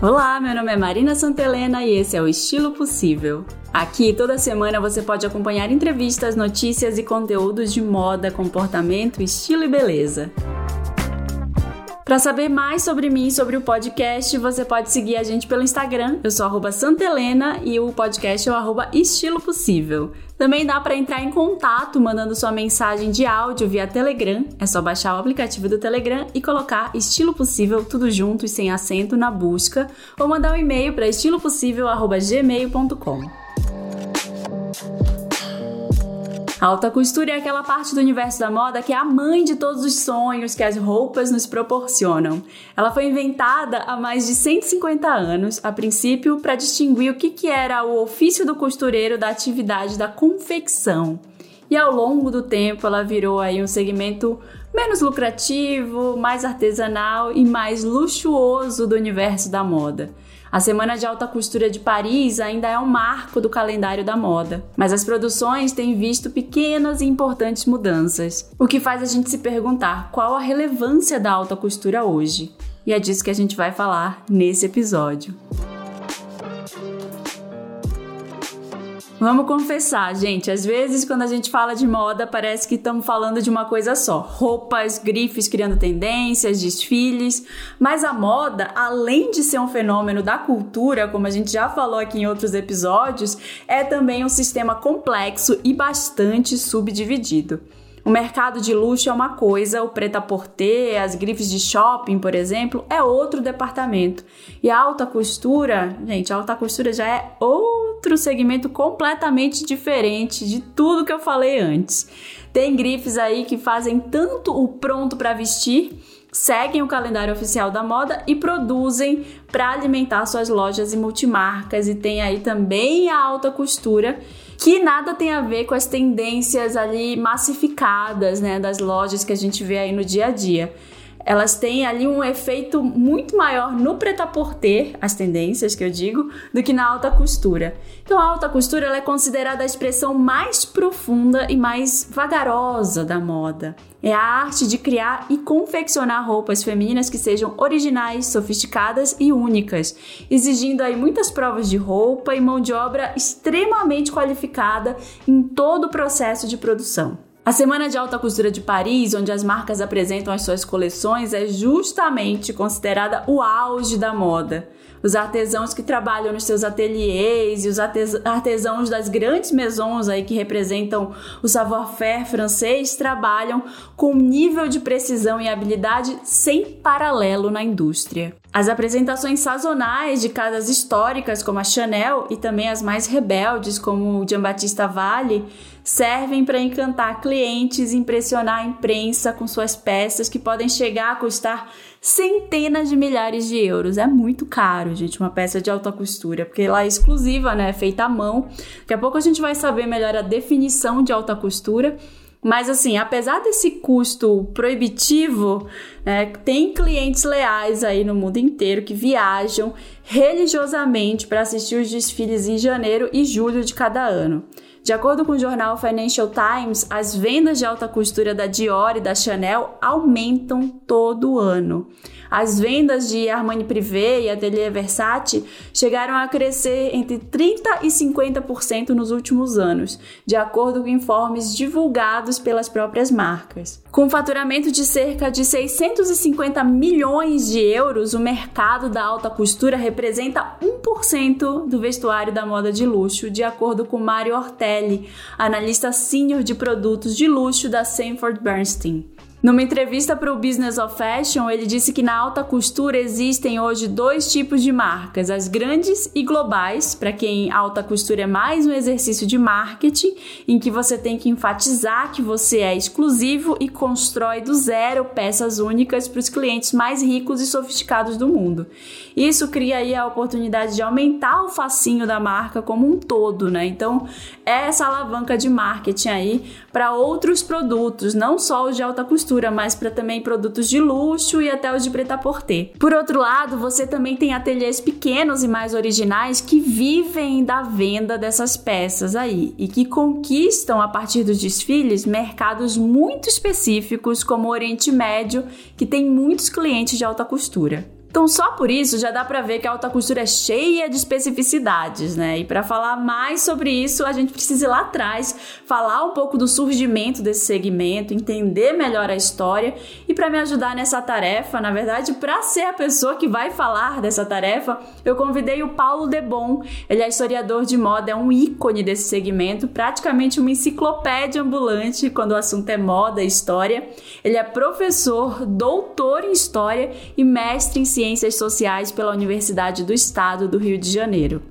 Olá, meu nome é Marina Santelena e esse é o Estilo Possível. Aqui toda semana você pode acompanhar entrevistas, notícias e conteúdos de moda, comportamento, estilo e beleza. Para saber mais sobre mim e sobre o podcast, você pode seguir a gente pelo Instagram. Eu sou Santelena e o podcast é o Estilo Possível. Também dá para entrar em contato mandando sua mensagem de áudio via Telegram. É só baixar o aplicativo do Telegram e colocar estilo possível tudo junto e sem acento na busca ou mandar um e-mail para estilopossível@gmail.com. A alta costura é aquela parte do universo da moda que é a mãe de todos os sonhos que as roupas nos proporcionam. Ela foi inventada há mais de 150 anos, a princípio para distinguir o que, que era o ofício do costureiro da atividade da confecção. E ao longo do tempo ela virou aí um segmento menos lucrativo, mais artesanal e mais luxuoso do universo da moda. A Semana de Alta Costura de Paris ainda é um marco do calendário da moda, mas as produções têm visto pequenas e importantes mudanças, o que faz a gente se perguntar qual a relevância da alta costura hoje. E é disso que a gente vai falar nesse episódio. Vamos confessar, gente. Às vezes, quando a gente fala de moda, parece que estamos falando de uma coisa só: roupas, grifes criando tendências, desfiles. Mas a moda, além de ser um fenômeno da cultura, como a gente já falou aqui em outros episódios, é também um sistema complexo e bastante subdividido. O mercado de luxo é uma coisa, o prêt-à-porter, as grifes de shopping, por exemplo, é outro departamento. E a alta costura, gente, a alta costura já é outro segmento completamente diferente de tudo que eu falei antes. Tem grifes aí que fazem tanto o pronto para vestir, seguem o calendário oficial da moda e produzem para alimentar suas lojas e multimarcas e tem aí também a alta costura que nada tem a ver com as tendências ali massificadas, né, das lojas que a gente vê aí no dia a dia elas têm ali um efeito muito maior no preta-porter, as tendências que eu digo, do que na alta costura. Então a alta costura ela é considerada a expressão mais profunda e mais vagarosa da moda. É a arte de criar e confeccionar roupas femininas que sejam originais, sofisticadas e únicas, exigindo aí muitas provas de roupa e mão de obra extremamente qualificada em todo o processo de produção. A Semana de Alta Costura de Paris, onde as marcas apresentam as suas coleções, é justamente considerada o auge da moda. Os artesãos que trabalham nos seus ateliês e os artesãos das grandes maisons aí que representam o savoir-faire francês trabalham com um nível de precisão e habilidade sem paralelo na indústria. As apresentações sazonais de casas históricas como a Chanel e também as mais rebeldes como o Giambattista Valli servem para encantar clientes impressionar a imprensa com suas peças que podem chegar a custar centenas de milhares de euros. É muito caro, gente, uma peça de alta costura, porque ela é exclusiva, né? É feita à mão. Daqui a pouco a gente vai saber melhor a definição de alta costura. Mas assim, apesar desse custo proibitivo, né, tem clientes leais aí no mundo inteiro que viajam religiosamente para assistir os desfiles em janeiro e julho de cada ano. De acordo com o jornal Financial Times, as vendas de alta costura da Dior e da Chanel aumentam todo ano. As vendas de Armani Privé e Atelier Versace chegaram a crescer entre 30% e 50% nos últimos anos, de acordo com informes divulgados pelas próprias marcas. Com faturamento de cerca de 650 milhões de euros, o mercado da alta costura representa 1% do vestuário da moda de luxo, de acordo com Mario Ortelli, analista sênior de produtos de luxo da Sanford Bernstein. Numa entrevista para o Business of Fashion, ele disse que na alta costura existem hoje dois tipos de marcas: as grandes e globais, para quem alta costura é mais um exercício de marketing, em que você tem que enfatizar que você é exclusivo e constrói do zero peças únicas para os clientes mais ricos e sofisticados do mundo. Isso cria aí a oportunidade de aumentar o facinho da marca como um todo, né? Então, é essa alavanca de marketing aí para outros produtos, não só os de alta costura, mas para também produtos de luxo e até os de preta-porter. Por outro lado, você também tem ateliês pequenos e mais originais que vivem da venda dessas peças aí e que conquistam a partir dos desfiles mercados muito específicos como o Oriente Médio, que tem muitos clientes de alta costura. Então, só por isso já dá para ver que a alta costura é cheia de especificidades, né? E para falar mais sobre isso, a gente precisa ir lá atrás, falar um pouco do surgimento desse segmento, entender melhor a história. E para me ajudar nessa tarefa, na verdade, para ser a pessoa que vai falar dessa tarefa, eu convidei o Paulo Debon. Ele é historiador de moda, é um ícone desse segmento, praticamente uma enciclopédia ambulante quando o assunto é moda e história. Ele é professor, doutor em história e mestre em Ciências Sociais pela Universidade do Estado do Rio de Janeiro.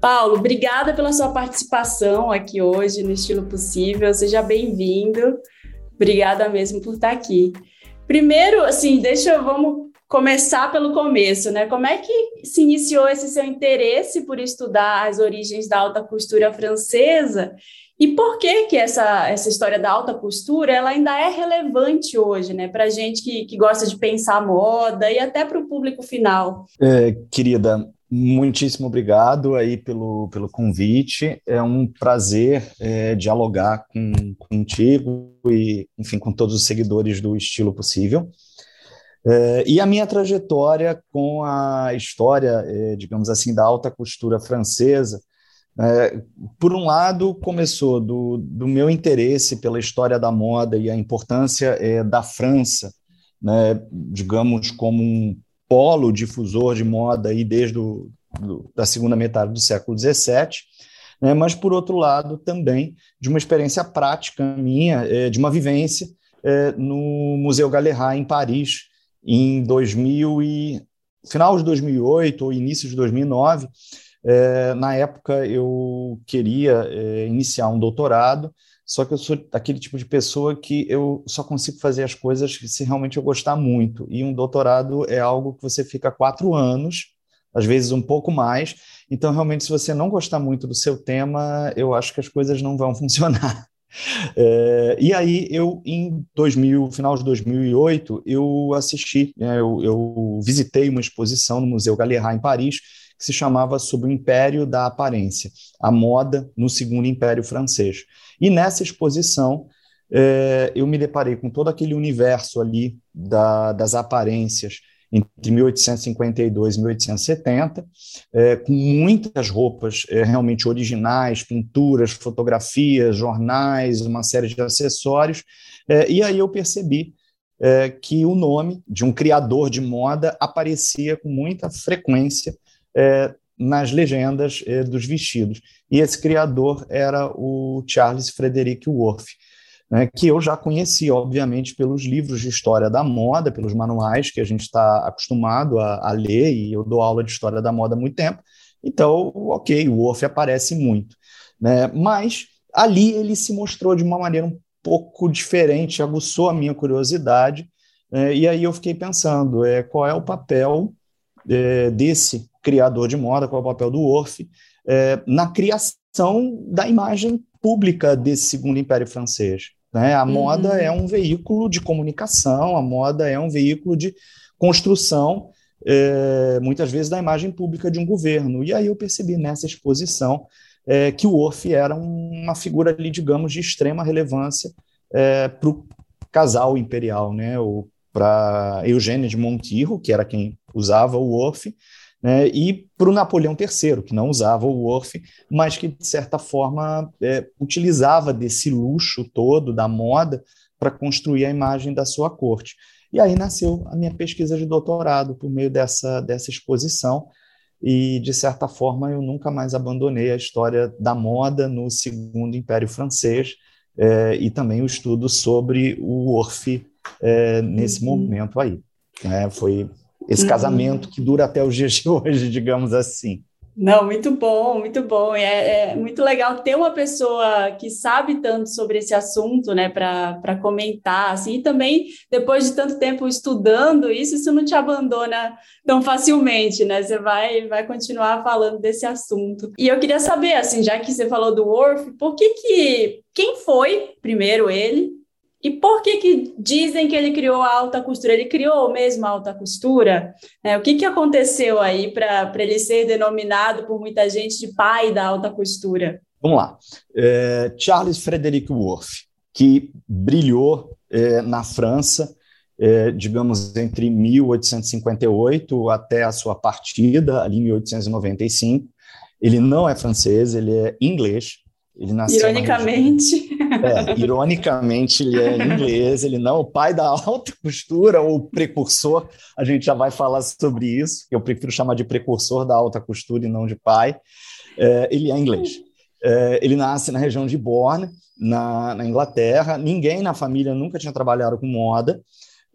Paulo, obrigada pela sua participação aqui hoje no Estilo Possível. Seja bem-vindo. Obrigada mesmo por estar aqui. Primeiro, assim, deixa eu, vamos começar pelo começo, né? Como é que se iniciou esse seu interesse por estudar as origens da alta costura francesa e por que que essa, essa história da alta costura ela ainda é relevante hoje, né? Para gente que, que gosta de pensar moda e até para o público final. É, querida, muitíssimo obrigado aí pelo, pelo convite. É um prazer é, dialogar com, contigo e, enfim, com todos os seguidores do Estilo Possível. É, e a minha trajetória com a história, é, digamos assim, da alta costura francesa é, por um lado, começou do, do, meu interesse pela história da moda e a importância é, da França, né, digamos, como um polo difusor de moda aí desde do, da segunda metade do século XVII, né, mas, por outro lado, também de uma experiência prática minha, é, de uma vivência é, no Museu Gallery, em Paris, em 2000 e, final de 2008 ou início de 2009, é, na época, eu queria é, iniciar um doutorado, só que eu sou aquele tipo de pessoa que eu só consigo fazer as coisas se realmente eu gostar muito. E um doutorado é algo que você fica quatro anos, às vezes um pouco mais. Então, realmente, se você não gostar muito do seu tema, eu acho que as coisas não vão funcionar. É, e aí, eu, em 2000, final de 2008, eu assisti, né, eu, eu visitei uma exposição no Museu Galliard, em Paris, que se chamava Sobre o Império da Aparência, a moda no Segundo Império Francês. E nessa exposição, é, eu me deparei com todo aquele universo ali da, das aparências entre 1852 e 1870, é, com muitas roupas é, realmente originais, pinturas, fotografias, jornais, uma série de acessórios. É, e aí eu percebi é, que o nome de um criador de moda aparecia com muita frequência é, nas legendas é, dos vestidos. E esse criador era o Charles Frederick Worth, né, que eu já conheci, obviamente, pelos livros de história da moda, pelos manuais que a gente está acostumado a, a, ler, e eu dou aula de história da moda há muito tempo. Então, ok, o Worth aparece muito. Né, mas ali ele se mostrou de uma maneira um pouco diferente, aguçou a minha curiosidade, é, e aí eu fiquei pensando é, qual é o papel é, desse criador de moda, qual é o papel do Orff, é, na criação da imagem pública desse segundo império francês. Né? A uhum. moda é um veículo de comunicação, a moda é um veículo de construção, é, muitas vezes, da imagem pública de um governo. E aí eu percebi nessa exposição é, que o Orff era uma figura ali, digamos, de extrema relevância é, para o casal imperial, né? para Eugênia de Montijo, que era quem usava o Orff, né, e para o Napoleão III, que não usava o Worth, mas que, de certa forma, é, utilizava desse luxo todo da moda para construir a imagem da sua corte. E aí nasceu a minha pesquisa de doutorado por meio dessa, dessa exposição, e, de certa forma, eu nunca mais abandonei a história da moda no Segundo Império Francês é, e também o estudo sobre o Orff é, nesse uhum. momento aí. É, foi esse uhum. casamento que dura até os dias de hoje, digamos assim. Não, muito bom, muito bom. É, é, muito legal ter uma pessoa que sabe tanto sobre esse assunto, né, para comentar, assim, e também, depois de tanto tempo estudando isso, isso não te abandona tão facilmente, né? Você vai, vai continuar falando desse assunto. E eu queria saber, assim, já que você falou do Worf, por que que, quem foi primeiro ele, e por que, que dizem que ele criou a alta costura? Ele criou mesmo a alta costura? É, o que, que aconteceu aí para ele ser denominado por muita gente de pai da alta costura? Vamos lá. É, Charles Frederick Worth, que brilhou é, na França, é, digamos, entre 1858 até a sua partida, ali em 1895. Ele não é francês, ele é inglês. Ele nasceu Ironicamente. É, ironicamente, ele é inglês, ele não é o pai da alta costura ou precursor, a gente já vai falar sobre isso, eu prefiro chamar de precursor da alta costura e não de pai. É, ele é inglês. É, ele nasce na região de Bourne, na, na, Inglaterra, ninguém na família nunca tinha trabalhado com moda,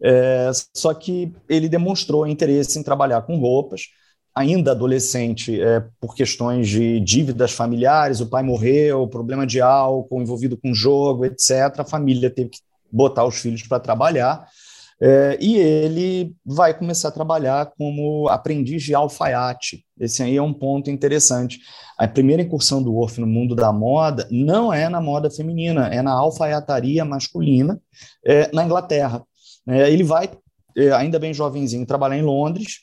é, só que ele demonstrou interesse em trabalhar com roupas, ainda adolescente, é, por questões de dívidas familiares, o pai morreu, problema de álcool envolvido com jogo, etc. A família teve que botar os filhos para trabalhar. É, e ele vai começar a trabalhar como aprendiz de alfaiate. Esse aí é um ponto interessante. A primeira incursão do Worf no mundo da moda não é na moda feminina, é na alfaiataria masculina é, na Inglaterra. É, ele vai, é, ainda bem jovenzinho, trabalhar em Londres,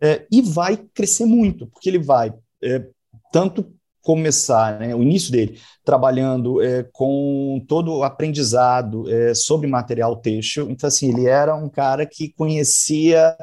é, e vai crescer muito, porque ele vai é, tanto começar, né, o início dele, trabalhando é, com todo o aprendizado é, sobre material têxtil. Então, assim, ele era um cara que conhecia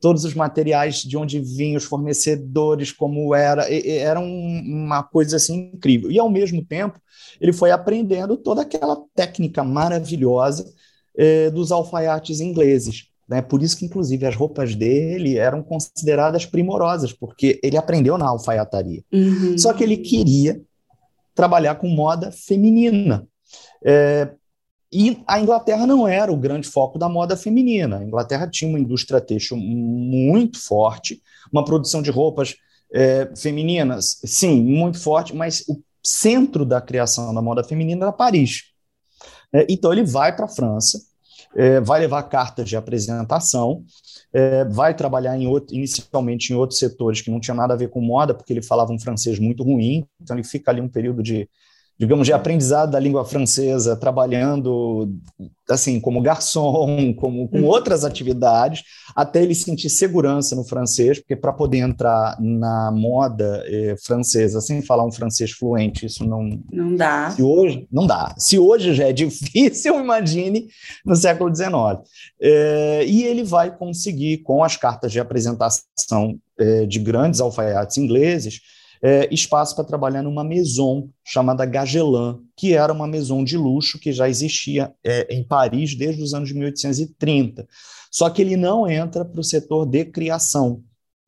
todos os materiais de onde vinham os fornecedores, como era, e, era um, uma coisa assim incrível. E, ao mesmo tempo, ele foi aprendendo toda aquela técnica maravilhosa é, dos alfaiates ingleses. Né? Por isso que, inclusive, as roupas dele eram consideradas primorosas, porque ele aprendeu na alfaiataria. Uhum. Só que ele queria trabalhar com moda feminina. É, e a Inglaterra não era o grande foco da moda feminina. A Inglaterra tinha uma indústria têxtil muito forte, uma produção de roupas é, femininas, sim, muito forte, mas o centro da criação da moda feminina era Paris. É, então ele vai para a França, é, vai levar cartas de apresentação, é, vai trabalhar em outro, inicialmente em outros setores que não tinha nada a ver com moda, porque ele falava um francês muito ruim, então ele fica ali um período de digamos, de aprendizado da língua francesa, trabalhando assim como garçom, como com uhum. outras atividades, até ele sentir segurança no francês, porque para poder entrar na moda eh, francesa sem falar um francês fluente, isso não não dá. Se hoje não dá. Se hoje já é difícil, imagine no século XIX. Eh, e ele vai conseguir com as cartas de apresentação eh, de grandes alfaiates ingleses é, espaço para trabalhar numa maison chamada Gagelan, que era uma maison de luxo que já existia é, em Paris desde os anos 1830. Só que ele não entra para o setor de criação.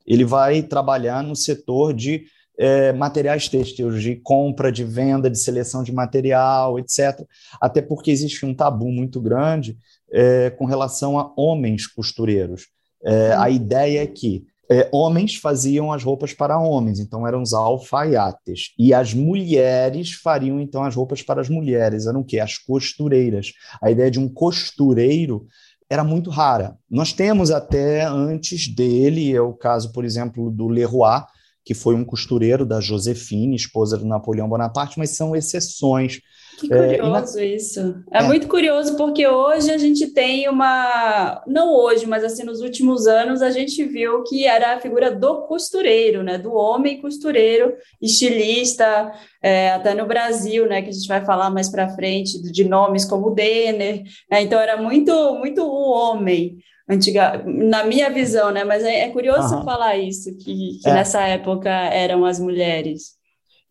Ele vai trabalhar no setor de é, materiais têxteis, de compra, de venda, de seleção de material, etc. Até porque existe um tabu muito grande é, com relação a homens costureiros. É, a ideia é que é, homens faziam as roupas para homens, então eram os alfaiates. E as mulheres fariam então as roupas para as mulheres, eram o quê? As costureiras. A ideia de um costureiro era muito rara. Nós temos até antes dele, é o caso, por exemplo, do Leroy, que foi um costureiro da Josephine, esposa do Napoleão Bonaparte, mas são exceções. Que curioso é, na... isso. É, é, muito curioso porque hoje a gente tem uma, não hoje, mas assim nos últimos anos a gente viu que era a figura do costureiro, né, do homem costureiro, estilista, é, até no Brasil, né, que a gente vai falar mais para frente de nomes como Denner. Né, então era muito, muito o homem antiga, na minha visão, né? Mas é, é curioso falar isso que, que é. nessa época eram as mulheres.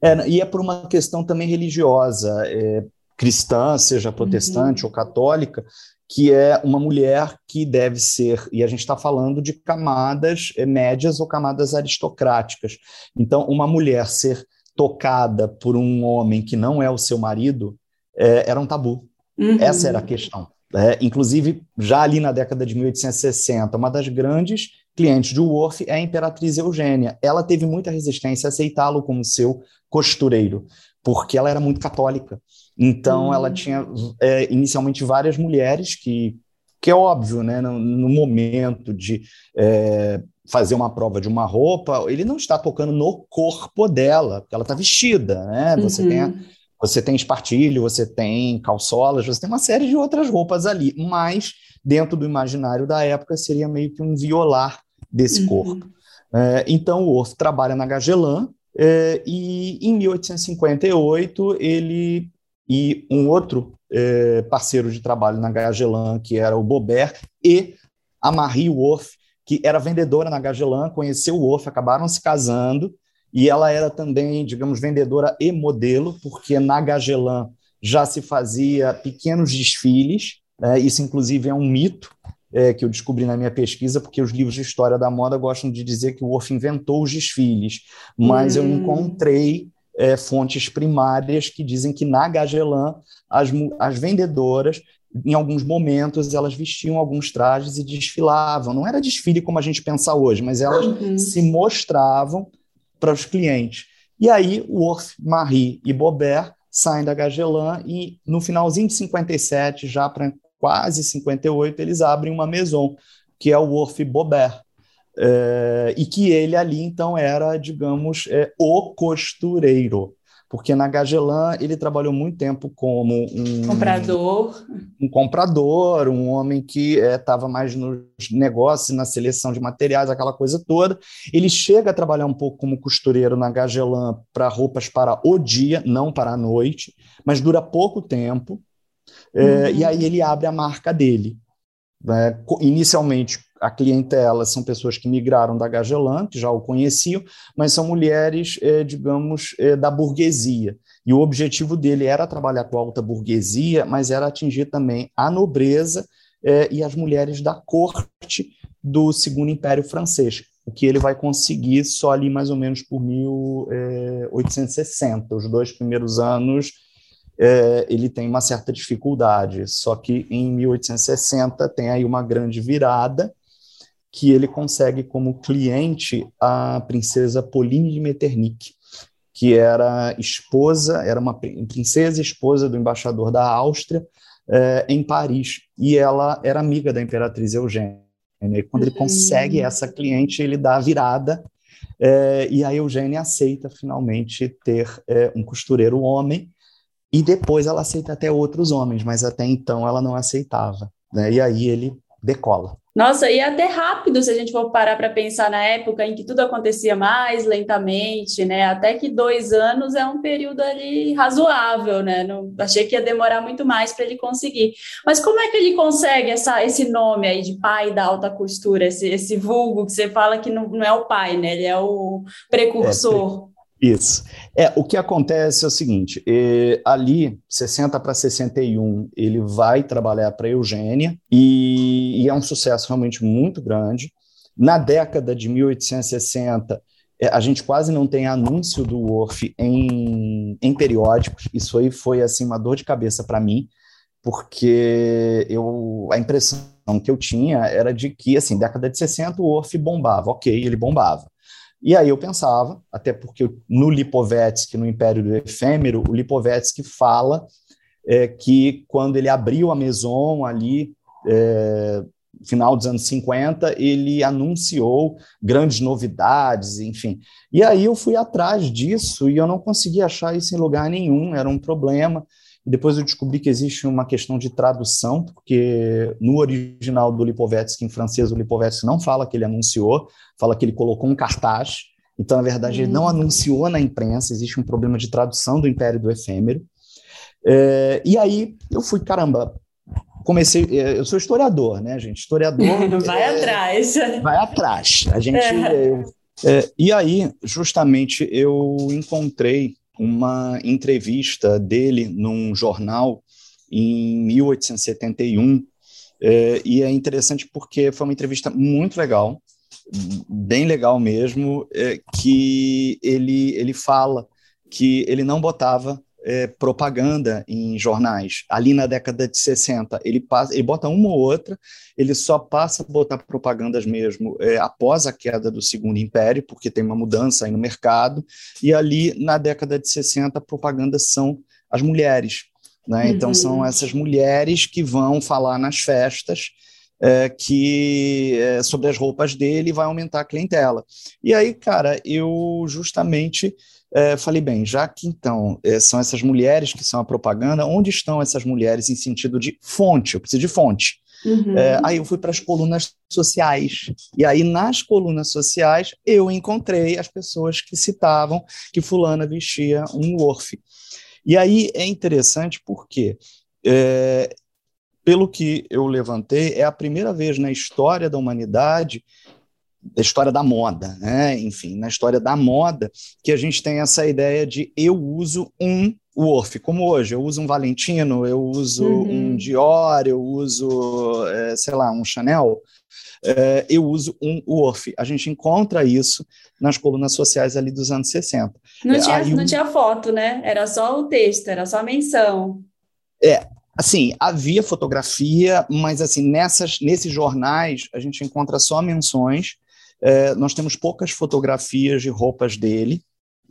É, e é por uma questão também religiosa, é, cristã, seja protestante uhum. ou católica, que é uma mulher que deve ser, e a gente está falando de camadas é, médias ou camadas aristocráticas. Então, uma mulher ser tocada por um homem que não é o seu marido é, era um tabu. Uhum. Essa era a questão. É, inclusive, já ali na década de 1860, uma das grandes clientes de Worf é a Imperatriz Eugênia. Ela teve muita resistência a aceitá-lo como seu costureiro, porque ela era muito católica. Então, hum. ela tinha é, inicialmente várias mulheres que, que é óbvio, né, no, no momento de é, fazer uma prova de uma roupa, ele não está tocando no corpo dela, porque ela está vestida, né? Você uhum. tem a, você tem espartilho, você tem calçolas, você tem uma série de outras roupas ali, mas dentro do imaginário da época seria meio que um violar desse uhum. corpo. É, então o Orff trabalha na Gagelan é, e em 1858 ele e um outro é, parceiro de trabalho na Gagelan, que era o Bobert, e a Marie Worf, que era vendedora na Gagelan, conheceu o Worf, acabaram se casando, e ela era também, digamos, vendedora e modelo, porque na Gagelan já se fazia pequenos desfiles, né? isso inclusive é um mito é, que eu descobri na minha pesquisa, porque os livros de história da moda gostam de dizer que o Worf inventou os desfiles, mas hum. eu encontrei é, fontes primárias que dizem que na Gagelan as, as vendedoras em alguns momentos elas vestiam alguns trajes e desfilavam. Não era desfile como a gente pensa hoje, mas elas uhum. se mostravam para os clientes. E aí Orff, Marie e Bobert saem da Gagelan e no finalzinho de 57, já para quase 58, eles abrem uma maison, que é o Orff Bobert. É, e que ele ali, então, era, digamos, é, o costureiro, porque na Gagelan ele trabalhou muito tempo como um comprador, um comprador, um homem que estava é, mais nos negócios, na seleção de materiais, aquela coisa toda. Ele chega a trabalhar um pouco como costureiro na Gagelan para roupas para o dia, não para a noite, mas dura pouco tempo. É, uhum. E aí ele abre a marca dele. Né? Inicialmente a clientela são pessoas que migraram da Gagelan, que já o conheciam, mas são mulheres, é, digamos, é, da burguesia. E o objetivo dele era trabalhar com a alta burguesia, mas era atingir também a nobreza é, e as mulheres da corte do Segundo Império Francês, o que ele vai conseguir só ali mais ou menos por 1860. Os dois primeiros anos é, ele tem uma certa dificuldade, só que em 1860 tem aí uma grande virada, que ele consegue como cliente a princesa Pauline de Metternich, que era esposa, era uma princesa esposa do embaixador da Áustria eh, em Paris, e ela era amiga da imperatriz Eugênia. E quando ele consegue uhum. essa cliente, ele dá a virada, eh, e a Eugênia aceita finalmente ter eh, um costureiro homem, e depois ela aceita até outros homens, mas até então ela não aceitava. Né? E aí ele decola. Nossa, e até rápido se a gente for parar para pensar na época em que tudo acontecia mais lentamente, né? Até que dois anos é um período ali razoável, né? Não, achei que ia demorar muito mais para ele conseguir. Mas como é que ele consegue essa, esse nome aí de pai da alta costura, esse, esse vulgo que você fala que não, não é o pai, né? Ele é o precursor. É, isso. É, o que acontece é o seguinte: eh, ali, 60 para 61, ele vai trabalhar para Eugênia e, e, é um sucesso realmente muito grande. Na década de 1860, eh, a gente quase não tem anúncio do Worf em, em periódicos. Isso aí foi assim uma dor de cabeça para mim, porque eu a impressão que eu tinha era de que, assim, década de 60 o Worf bombava. Ok, ele bombava e aí eu pensava, até porque no Lipovetsky, no Império do Efêmero, o Lipovetsky fala é, que quando ele abriu a Maison ali, é, final dos anos 50, ele anunciou grandes novidades, enfim. E aí eu fui atrás disso e eu não consegui achar isso em lugar nenhum, era um problema. E depois eu descobri que existe uma questão de tradução, porque no original do Lipovetsky, em francês, o Lipovetsky não fala que ele anunciou, fala que ele colocou um cartaz. Então, na verdade, ele não hum. anunciou na imprensa, existe um problema de tradução do Império do Efêmero. É, e aí eu fui, caramba, comecei. É, eu sou historiador, né, gente? Historiador. vai é, atrás. Vai atrás. A gente. É. É, e aí, justamente, eu encontrei uma entrevista dele num jornal em 1871, é, e é interessante porque foi uma entrevista muito legal, bem legal mesmo, é, que ele, ele fala que ele não botava é, propaganda em jornais. Ali na década de 60, ele, passa, ele bota uma ou outra, ele só passa a botar propagandas mesmo é, após a queda do Segundo Império, porque tem uma mudança aí no mercado, e ali na década de 60, propagandas são as mulheres. Né? Uhum. Então, são essas mulheres que vão falar nas festas é, que é, sobre as roupas dele vai aumentar a clientela. E aí, cara, eu justamente é, falei, bem, já que então é, são essas mulheres que são a propaganda, onde estão essas mulheres em sentido de fonte? Eu preciso de fonte. Uhum. É, aí eu fui para as colunas sociais. E aí, nas colunas sociais, eu encontrei as pessoas que citavam que fulana vestia um Worf. E aí é interessante porque é, pelo que eu levantei, é a primeira vez na história da humanidade, da história da moda, né? enfim, na história da moda, que a gente tem essa ideia de eu uso um Worf, como hoje, eu uso um Valentino, eu uso uhum. um Dior, eu uso, é, sei lá, um Chanel, é, eu uso um Worf. A gente encontra isso nas colunas sociais ali dos anos 60. Não, tinha, Aí, não tinha foto, né? Era só o texto, era só a menção. É, Assim, havia fotografia, mas assim nessas, nesses jornais a gente encontra só menções. É, nós temos poucas fotografias de roupas dele.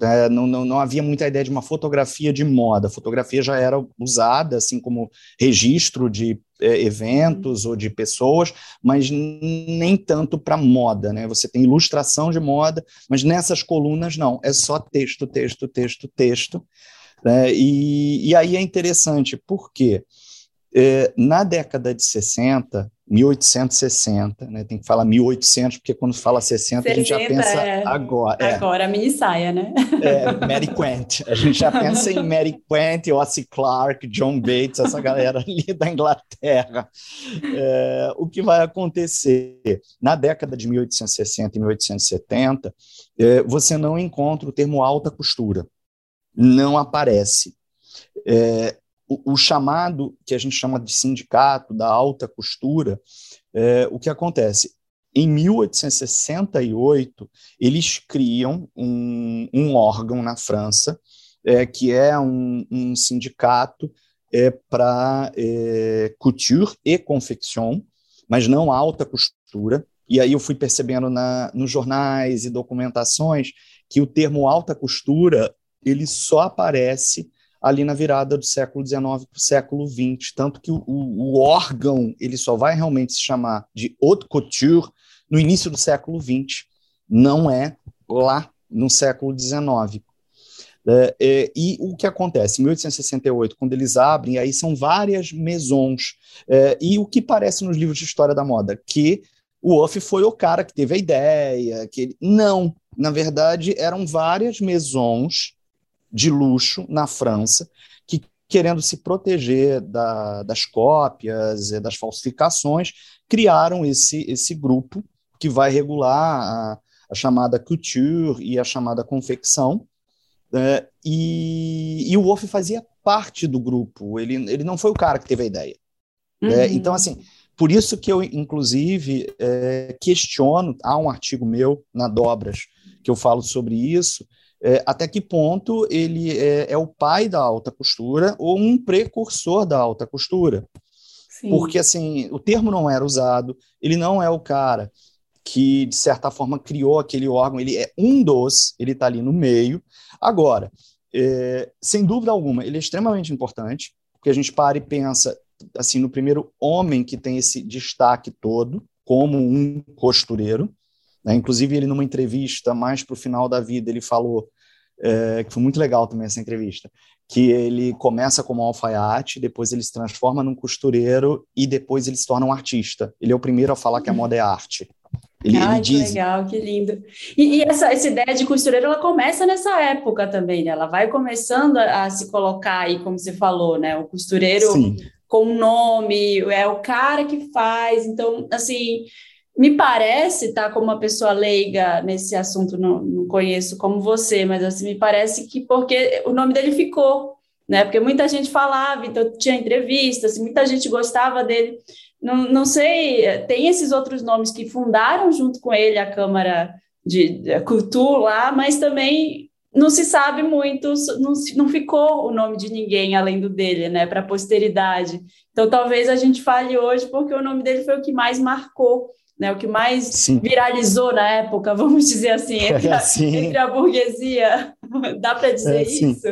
É, não, não, não, havia muita ideia de uma fotografia de moda. A fotografia já era usada assim como registro de é, eventos ou de pessoas, mas nem tanto para moda. Né? Você tem ilustração de moda, mas nessas colunas não. É só texto, texto, texto, texto. Né? E, e aí é interessante, porque é, na década de 60, 1860, né, tem que falar 1800, porque quando fala 60, 60, a gente já pensa é, agora. É, agora, a mini saia, né? É, Mary Quant. A gente já pensa em Mary Quant, Ossie Clark, John Bates, essa galera ali da Inglaterra. É, o que vai acontecer? Na década de 1860 e 1870, é, você não encontra o termo alta costura não aparece. É, o, chamado, que a gente chama de sindicato da alta costura, é, o que acontece? Em 1868, eles criam um, um órgão na França, é, que é um, um sindicato é, para é, couture e confecção, mas não alta costura. E aí eu fui percebendo na, nos jornais e documentações que o termo alta costura ele só aparece ali na virada do século XIX para o século XX, tanto que o, o, órgão ele só vai realmente se chamar de haute couture no início do século XX, não é lá no século XIX. É, é, e o que acontece? Em 1868, quando eles abrem, aí são várias maisons, é, e o que parece nos livros de história da moda? Que o Wolff foi o cara que teve a ideia, que ele... Não, na verdade, eram várias maisons de luxo na França, que, querendo se proteger da, das cópias, das falsificações, criaram esse, esse grupo que vai regular a, a chamada couture e a chamada confecção. É, e, e, o Wolff fazia parte do grupo, ele, ele não foi o cara que teve a ideia. É, uhum. É, então, assim, por isso que eu, inclusive, é, questiono, há um artigo meu na Dobras que eu falo sobre isso, é, até que ponto ele é, é, o pai da alta costura ou um precursor da alta costura. Sim. Porque, assim, o termo não era usado, ele não é o cara que, de certa forma, criou aquele órgão, ele é um dos, ele está ali no meio. Agora, é, sem dúvida alguma, ele é extremamente importante, porque a gente para e pensa, assim, no primeiro homem que tem esse destaque todo, como um costureiro, né? Inclusive, ele, numa entrevista mais para o final da vida, ele falou, é, que foi muito legal também essa entrevista, que ele começa como alfaiate, depois ele se transforma num costureiro e depois ele se torna um artista. Ele é o primeiro a falar que a moda é arte. Ele, Ai, ele diz... que legal, que lindo. E, e, essa, essa ideia de costureiro, ela começa nessa época também, né? Ela vai começando a, a se colocar aí, como você falou, né? O costureiro Sim. com nome, é o cara que faz. Então, assim, me parece, tá, como uma pessoa leiga nesse assunto, não, não conheço como você, mas assim, me parece que porque o nome dele ficou, né? Porque muita gente falava, então tinha entrevistas, muita gente gostava dele. Não, não sei, tem esses outros nomes que fundaram junto com ele a Câmara de, de Cultura lá, mas também não se sabe muito, não, não ficou o nome de ninguém além do dele, né, para a posteridade. Então, talvez a gente fale hoje porque o nome dele foi o que mais marcou né, o que mais Sim. viralizou na época, vamos dizer assim, entre a, entre a burguesia. Dá para dizer é, isso?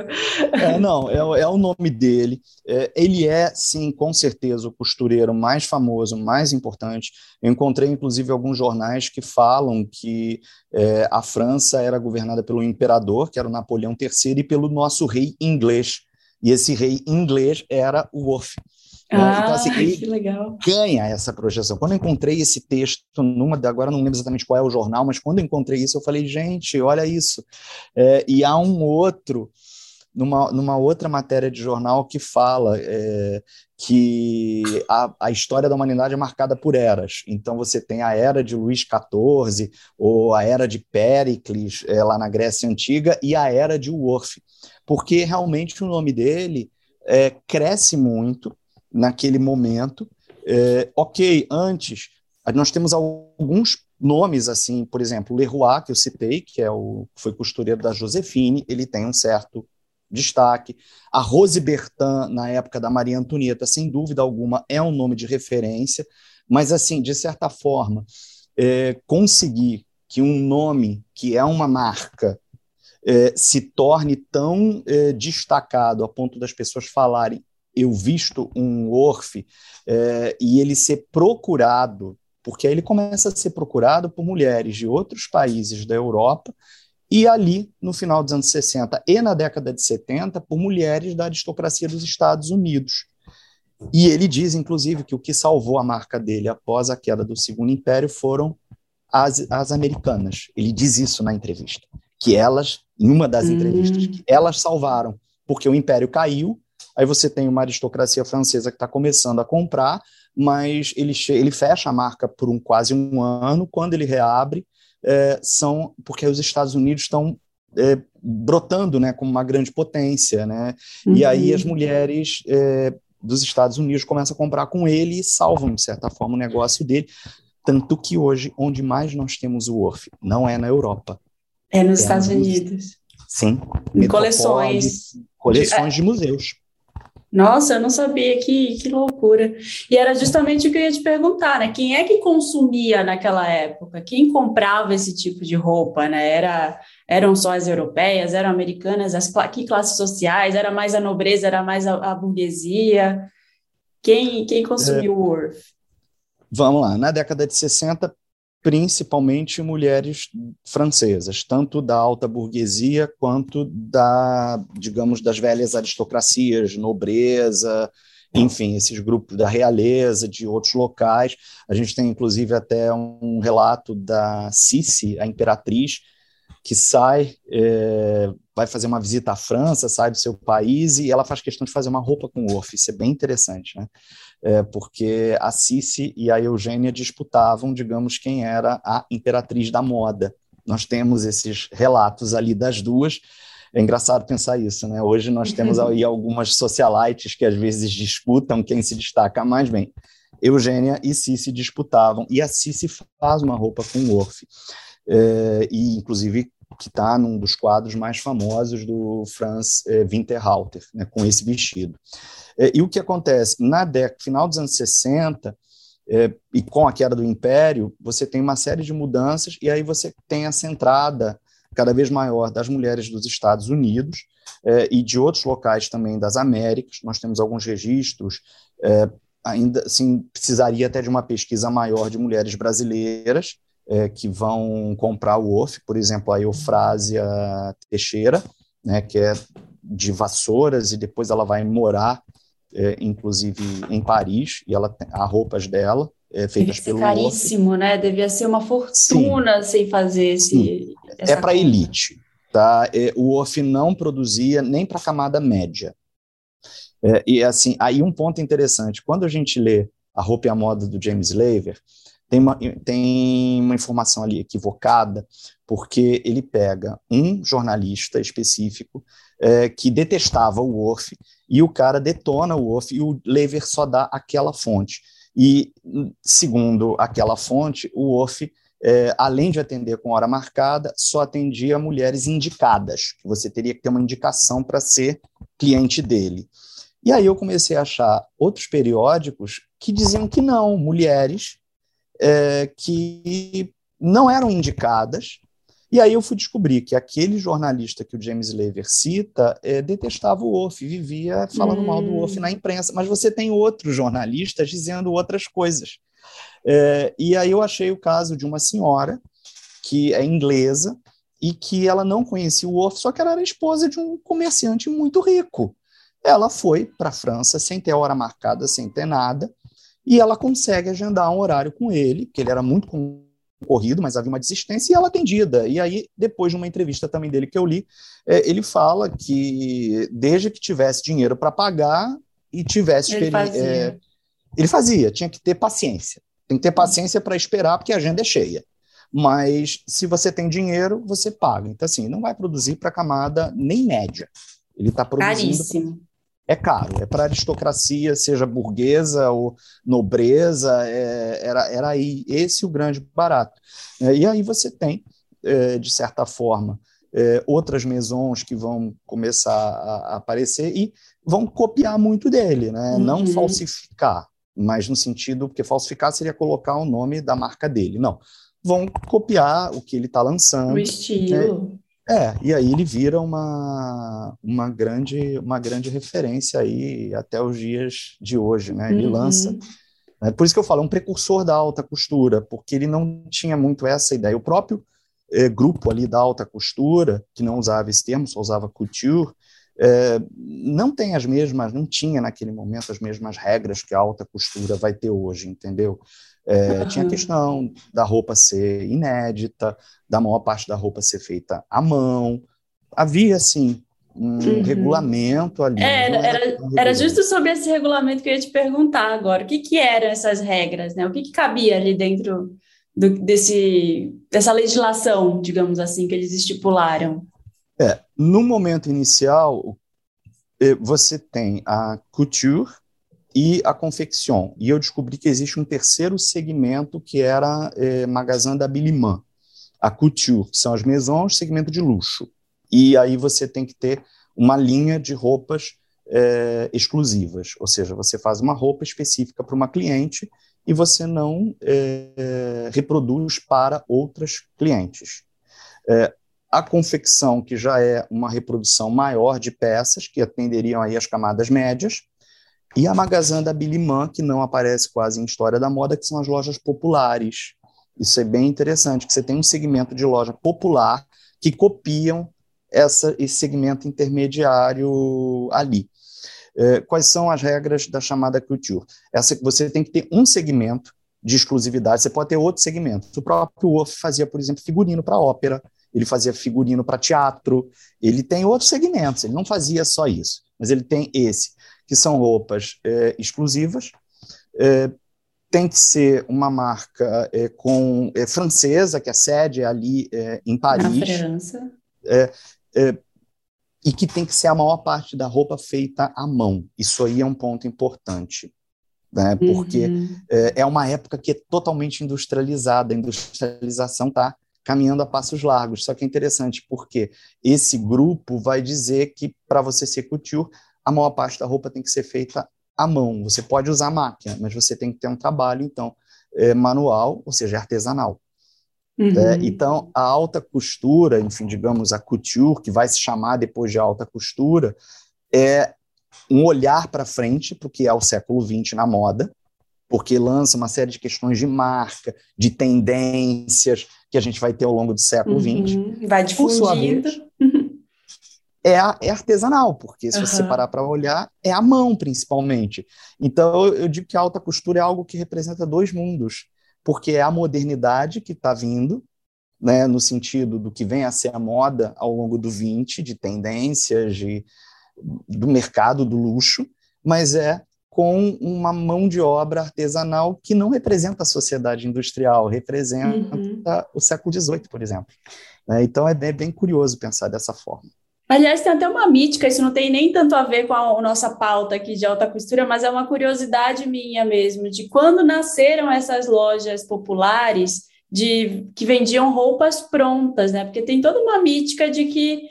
É, não, é, é, o nome dele. É, ele é, sim, com certeza, o costureiro mais famoso, mais importante. Eu encontrei, inclusive, alguns jornais que falam que é, a França era governada pelo imperador, que era o Napoleão III, e pelo nosso rei inglês. E esse rei inglês era o Wolf. Né? Ah, então, assim, que legal. ganha essa projeção. Quando eu encontrei esse texto, numa, agora não lembro exatamente qual é o jornal, mas quando eu encontrei isso, eu falei, gente, olha isso. É, e há um outro, numa, numa outra matéria de jornal, que fala é, que a, a história da humanidade é marcada por eras. Então, você tem a era de Luís XIV, ou a era de Péricles, é, lá na Grécia Antiga, e a era de Worf, porque realmente o nome dele é, cresce muito naquele momento. É, ok, antes, nós temos alguns nomes, assim, por exemplo, Leroy, que eu citei, que é o, foi costureiro da Josefine, ele tem um certo destaque. A Rose Bertin, na época da Maria Antonieta, sem dúvida alguma, é um nome de referência, mas, assim, de certa forma, é, conseguir que um nome que é uma marca é, se torne tão é, destacado a ponto das pessoas falarem eu visto um Orfe é, e ele ser procurado, porque aí ele começa a ser procurado por mulheres de outros países da Europa e ali, no final dos anos 60 e na década de 70, por mulheres da aristocracia dos Estados Unidos. E ele diz, inclusive, que o que salvou a marca dele após a queda do Segundo Império foram as, as americanas. Ele diz isso na entrevista, que elas, em uma das hum. entrevistas, que elas salvaram, porque o Império caiu Aí você tem uma aristocracia francesa que está começando a comprar, mas ele, ele fecha a marca por um quase um ano. Quando ele reabre, é, são porque os Estados Unidos estão é, brotando, né, como uma grande potência, né? Uhum. E aí as mulheres é, dos Estados Unidos começam a comprar com ele e salvam de certa forma o negócio dele. Tanto que hoje, onde mais nós temos o Worf, não é na Europa. É nos é Estados Unidos. Sim. Em coleções. Coleções de museus. Nossa, eu não sabia, que, que loucura. E era justamente o que eu ia te perguntar, né? Quem é que consumia naquela época? Quem comprava esse tipo de roupa, né? Era, eram só as europeias, eram americanas, as que classes sociais? Era mais a nobreza, era mais a, a burguesia? Quem, quem consumiu é, o Worth? Vamos lá, na década de 60, principalmente mulheres francesas, tanto da alta burguesia quanto da, digamos, das velhas aristocracias, nobreza, enfim, esses grupos da realeza, de outros locais. A gente tem, inclusive, até um relato da Cici, a imperatriz, que sai, é, vai fazer uma visita à França, sai do seu país e ela faz questão de fazer uma roupa com o Orff. Isso é bem interessante, né? É, porque a Cici e a Eugênia disputavam, digamos, quem era a imperatriz da moda. Nós temos esses relatos ali das duas. É engraçado pensar isso, né? Hoje nós temos aí algumas socialites que às vezes disputam quem se destaca mais bem. Eugênia e Cici disputavam, e a Cici faz uma roupa com o Orff é, e inclusive que está num dos quadros mais famosos do Franz é, Winterhalter, né, com esse vestido. É, e o que acontece? Na década, final dos anos 60, é, e com a queda do Império, você tem uma série de mudanças, e aí você tem essa entrada cada vez maior das mulheres dos Estados Unidos e de outros locais também das Américas. Nós temos alguns registros, ainda assim, precisaria até de uma pesquisa maior de mulheres brasileiras, é, que vão comprar o OF, por exemplo, a Eufrásia Teixeira, né, que é de Vassouras, e depois ela vai morar, é, inclusive, em Paris, e ela tem as roupas dela, é, feitas Devia pelo caríssimo, né? Devia ser uma fortuna Sim. sem fazer esse. É para elite. Tá? É, o OF não produzia nem para a camada média. É, e assim, aí um ponto interessante, quando a gente lê A Roupa e a Moda do James Laver, tem uma, tem uma informação ali equivocada, porque ele pega um jornalista específico é, que detestava o Worf, e o cara detona o Worf, e o Lever só dá aquela fonte. E, segundo aquela fonte, o Worf é, além de atender com hora marcada, só atendia mulheres indicadas, que você teria que ter uma indicação para ser cliente dele. E aí eu comecei a achar outros periódicos que diziam que não, mulheres é, que não eram indicadas. E aí eu fui descobrir que aquele jornalista que o James Lever cita é, detestava o Wolf, vivia falando hum. mal do Wolf hum. na imprensa. Mas você tem outros jornalistas dizendo outras coisas. É, e aí eu achei o caso de uma senhora que é inglesa e que ela não conhecia o Wolf, só que ela era esposa de um comerciante muito rico. Ela foi para a França sem ter hora marcada, sem ter nada, e ela consegue agendar um horário com ele, que ele era muito concorrido, mas havia uma desistência, e ela atendida. E aí, depois de uma entrevista também dele que eu li, é, ele fala que desde que tivesse dinheiro para pagar e tivesse... Ele fazia. É, ele fazia, tinha que ter paciência. Tem que ter paciência para esperar, porque a agenda é cheia. Mas se você tem dinheiro, você paga. Então, assim, não vai produzir para a camada nem média. Ele está produzindo. Caríssimo. É caro, é para aristocracia, seja burguesa ou nobreza, é, era, era aí esse o grande barato. É, e aí você tem, é, de certa forma, é, outras maisons que vão começar a, a, aparecer e vão copiar muito dele, né? Uhum. não falsificar mas no sentido, porque falsificar seria colocar o nome da marca dele. Não. Vão copiar o que ele está lançando. O estilo. Né? É, e aí ele vira uma, uma, grande, uma grande referência aí até os dias de hoje, né? Ele uhum. lança. Né? Por isso que eu falo, é um precursor da alta costura, porque ele não tinha muito essa ideia. O próprio eh, grupo ali da alta costura, que não usava esse termo, só usava couture, é, não tem as mesmas, não tinha naquele momento as mesmas regras que a alta costura vai ter hoje, entendeu? É, uhum. Tinha a questão da roupa ser inédita, da maior parte da roupa ser feita à mão. Havia, assim, um uhum. regulamento ali. É, era, era, era, justo sobre esse regulamento que eu ia te perguntar agora. O que, que eram essas regras, né? O que, que cabia ali dentro do, desse, dessa legislação, digamos assim, que eles estipularam? É, no momento inicial, você tem a couture e a confecção. E eu descobri que existe um terceiro segmento que era é, da Billiman. A couture, que são as maisons, segmento de luxo. E aí você tem que ter uma linha de roupas é, exclusivas, ou seja, você faz uma roupa específica para uma cliente e você não é, reproduz para outras clientes. É, a confecção, que já é uma reprodução maior de peças, que atenderiam aí as camadas médias, e a Magazin da Biliman, que não aparece quase em história da moda, que são as lojas populares. Isso é bem interessante, que você tem um segmento de loja popular que copiam essa, esse segmento intermediário ali. É, quais são as regras da chamada couture? Essa, você tem que ter um segmento de exclusividade, você pode ter outro segmento. O próprio Wolf fazia, por exemplo, figurino para ópera, ele fazia figurino para teatro, ele tem outros segmentos, ele não fazia só isso, mas ele tem esse, que são roupas é, exclusivas, é, tem que ser uma marca é, com é, francesa, que a sede é ali é, em Paris. Na França. É, e que tem que ser a maior parte da roupa feita à mão. Isso aí é um ponto importante. Né, porque uhum. é, uma época que é totalmente industrializada, a industrialização está caminhando a passos largos. Só que é interessante porque esse grupo vai dizer que para você ser couture, a maior parte da roupa tem que ser feita à mão. Você pode usar máquina, mas você tem que ter um trabalho, então, é, manual, ou seja, artesanal. Uhum. É, então, a alta costura, enfim, digamos, a couture, que vai se chamar depois de alta costura, é um olhar para frente para o que é o século XX na moda, porque lança uma série de questões de marca, de tendências, que a gente vai ter ao longo do século XX. Uhum, vai difundindo. É, é artesanal, porque se uhum. você parar para olhar, é a mão, principalmente. Então, eu, digo que a alta costura é algo que representa dois mundos, porque é a modernidade que está vindo, né, no sentido do que vem a ser a moda ao longo do 20, de tendências, de, do mercado do luxo, mas é com uma mão de obra artesanal que não representa a sociedade industrial, representa uhum. o século XVIII, por exemplo. Né? Então é bem, curioso pensar dessa forma. Aliás, tem até uma mítica, isso não tem nem tanto a ver com a nossa pauta aqui de alta costura, mas é uma curiosidade minha mesmo, de quando nasceram essas lojas populares, de que vendiam roupas prontas, né? Porque tem toda uma mítica de que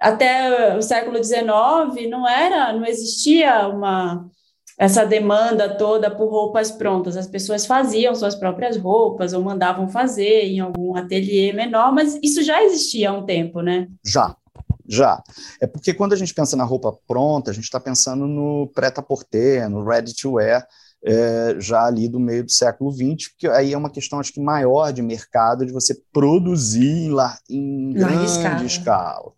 até o século XIX não era, não existia uma essa demanda toda por roupas prontas. As pessoas faziam suas próprias roupas ou mandavam fazer em algum ateliê menor, mas isso já existia há um tempo, né? Já, já. É porque quando a gente pensa na roupa pronta, a gente está pensando no prêt-à-porter, no ready-to-wear, é, já ali do meio do século XX, porque aí é uma questão, acho que, maior de mercado, de você produzir em, em grande escala. escala.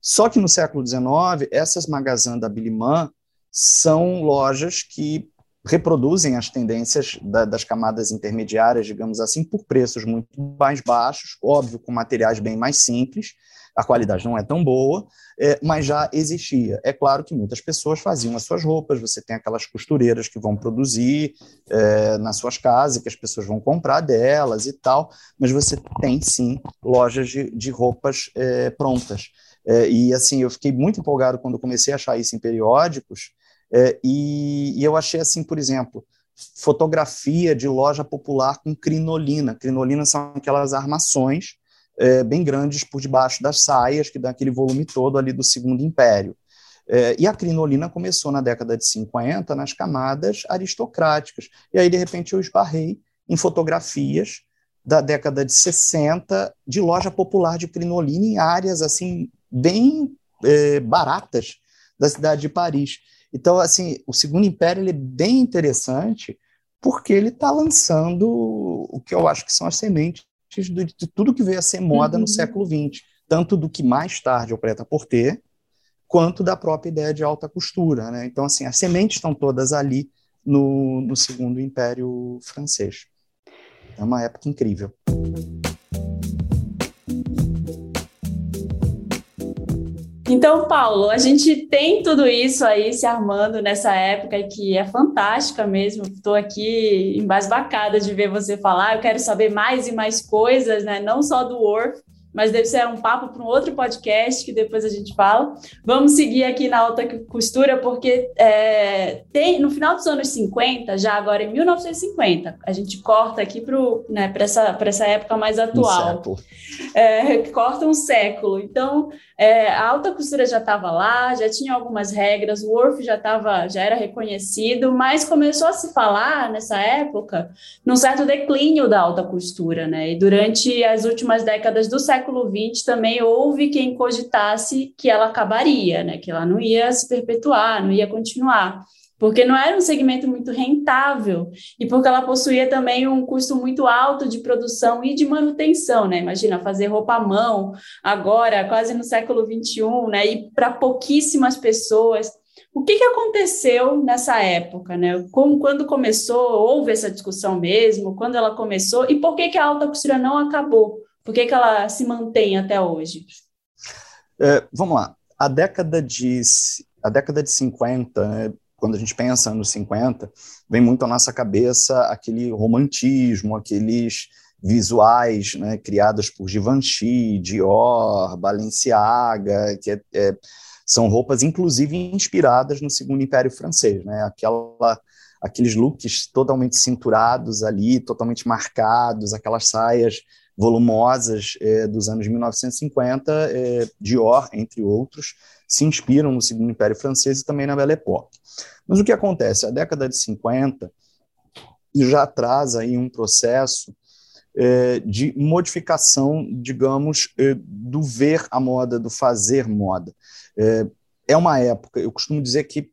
Só que no século XIX, essas magazines da Billiman são lojas que reproduzem as tendências da, das camadas intermediárias, digamos assim, por preços muito mais baixos, óbvio, com materiais bem mais simples, a qualidade não é tão boa, é, mas já existia. É claro que muitas pessoas faziam as suas roupas, você tem aquelas costureiras que vão produzir é, nas suas casas, que as pessoas vão comprar delas e tal, mas você tem sim lojas de, de roupas é, prontas. É, e assim, eu fiquei muito empolgado quando comecei a achar isso em periódicos, é, e, e eu achei assim, por exemplo, fotografia de loja popular com crinolina. Crinolina são aquelas armações é, bem grandes por debaixo das saias, que dá aquele volume todo ali do Segundo Império. É, e a crinolina começou na década de 50 nas camadas aristocráticas. E aí, de repente, eu esbarrei em fotografias da década de 60 de loja popular de crinolina em áreas assim bem é, baratas da cidade de Paris. Então, assim, o Segundo Império ele é bem interessante porque ele está lançando o que eu acho que são as sementes de, tudo que veio a ser moda uhum. no século XX, tanto do que mais tarde é o prêt-à-porter, quanto da própria ideia de alta costura. Né? Então, assim, as sementes estão todas ali no, no Segundo Império Francês. É uma época incrível. Então, Paulo, a gente tem tudo isso aí se armando nessa época que é fantástica mesmo. Estou aqui embasbacada de ver você falar. Eu quero saber mais e mais coisas, né? Não só do Worth, mas deve ser um papo para um outro podcast que depois a gente fala. Vamos seguir aqui na alta costura, porque é, tem no final dos anos 50, já agora em 1950, a gente corta aqui para né, essa, essa época mais atual. Um é, corta um século. Então, é, a alta costura já estava lá, já tinha algumas regras, o Worth já estava, já era reconhecido, mas começou a se falar nessa época num certo declínio da alta costura, né? E durante as últimas décadas do século século XX também houve quem cogitasse que ela acabaria, né? que ela não ia se perpetuar, não ia continuar, porque não era um segmento muito rentável e porque ela possuía também um custo muito alto de produção e de manutenção, né? Imagina fazer roupa à mão agora, quase no século XXI, né? E para pouquíssimas pessoas. O que, que aconteceu nessa época, né? Como, quando começou, houve essa discussão mesmo, quando ela começou, e por que, que a alta costura não acabou? Por que, que ela se mantém até hoje? É, vamos lá. A década de, a década de 50, né, quando a gente pensa nos 50, vem muito à nossa cabeça aquele romantismo, aqueles visuais né, criados por Givenchy, Dior, Balenciaga, que é, é, são roupas inclusive inspiradas no Segundo Império Francês, né, aquela, aqueles looks totalmente cinturados ali, totalmente marcados, aquelas saias volumosas é, dos anos 1950, é, Dior, entre outros, se inspiram no Segundo Império Francês e também na Belle Époque. Mas o que acontece? A década de 50 já traz aí um processo é, de modificação, digamos, é, do ver a moda, do fazer moda. É, é uma época, eu costumo dizer que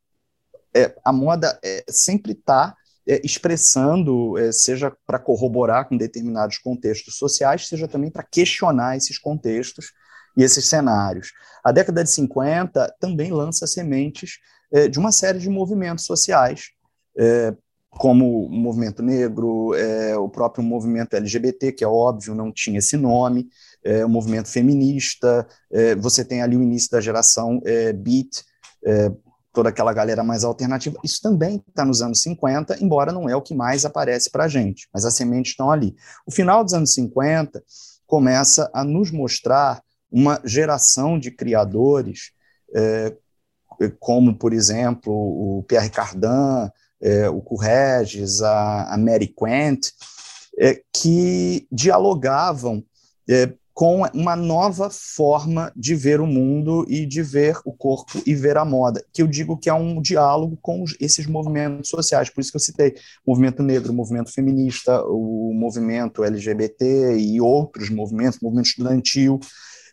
é, a moda sempre está é, expressando, é, seja para corroborar com determinados contextos sociais, seja também para questionar esses contextos e esses cenários. A década de 50 também lança sementes é, de uma série de movimentos sociais, é, como o movimento negro, é, o próprio movimento LGBT, que é óbvio, não tinha esse nome, é, o movimento feminista, você tem ali o início da geração Beat, toda aquela galera mais alternativa. Isso também está nos anos 50, embora não é o que mais aparece para a gente, mas as sementes estão ali. O final dos anos 50 começa a nos mostrar uma geração de criadores, é, como, por exemplo, o Pierre Cardin, é, o Courreges, a, a Mary Quant, é, que dialogavam é, com uma nova forma de ver o mundo e de ver o corpo e ver a moda, que eu digo que é um diálogo com esses movimentos sociais, por isso que eu citei o movimento negro, o movimento feminista, o movimento LGBT e outros movimentos, movimento estudantil,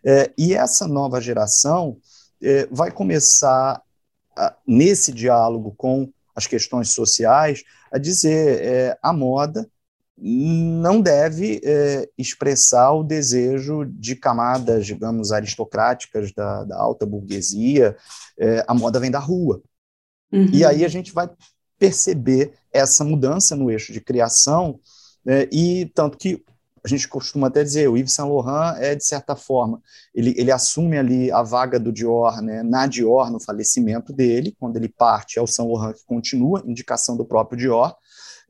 é, e essa nova geração é, vai começar a, nesse diálogo com as questões sociais a dizer é, a moda não deve é, expressar o desejo de camadas, digamos, aristocráticas da, da alta burguesia. É, a moda vem da rua. Uhum. E aí a gente vai perceber essa mudança no eixo de criação, é, e tanto que a gente costuma até dizer, o Yves Saint Laurent é, de certa forma, ele, ele assume ali a vaga do Dior, né, na Dior, no falecimento dele, quando ele parte, é o Saint Laurent que continua, indicação do próprio Dior,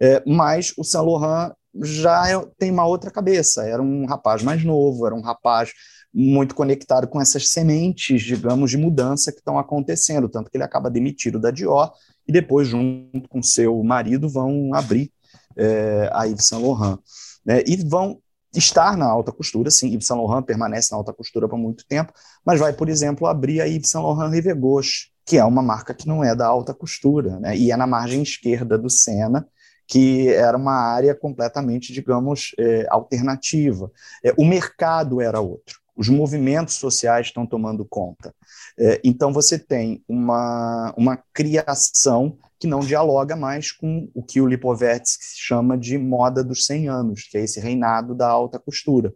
é, mas o Saint Laurent já é, tem uma outra cabeça. Era um rapaz mais novo, era um rapaz muito conectado com essas sementes, digamos, de mudança que estão acontecendo. Tanto que ele acaba demitido da Dior e depois, junto com seu marido, vão abrir é, a Yves Saint Laurent. Né, e vão estar na alta costura, sim, Yves Saint Laurent permanece na alta costura por muito tempo, mas vai, por exemplo, abrir a Yves Saint Laurent Rive Gauche, que é uma marca que não é da alta costura, né, e é na margem esquerda do Sena, que era uma área completamente, digamos, é, alternativa. É, o mercado era outro, os movimentos sociais estão tomando conta. É, então, você tem uma, uma criação que não dialoga mais com o que o Lipovetsky chama de moda dos 100 anos, que é esse reinado da alta costura.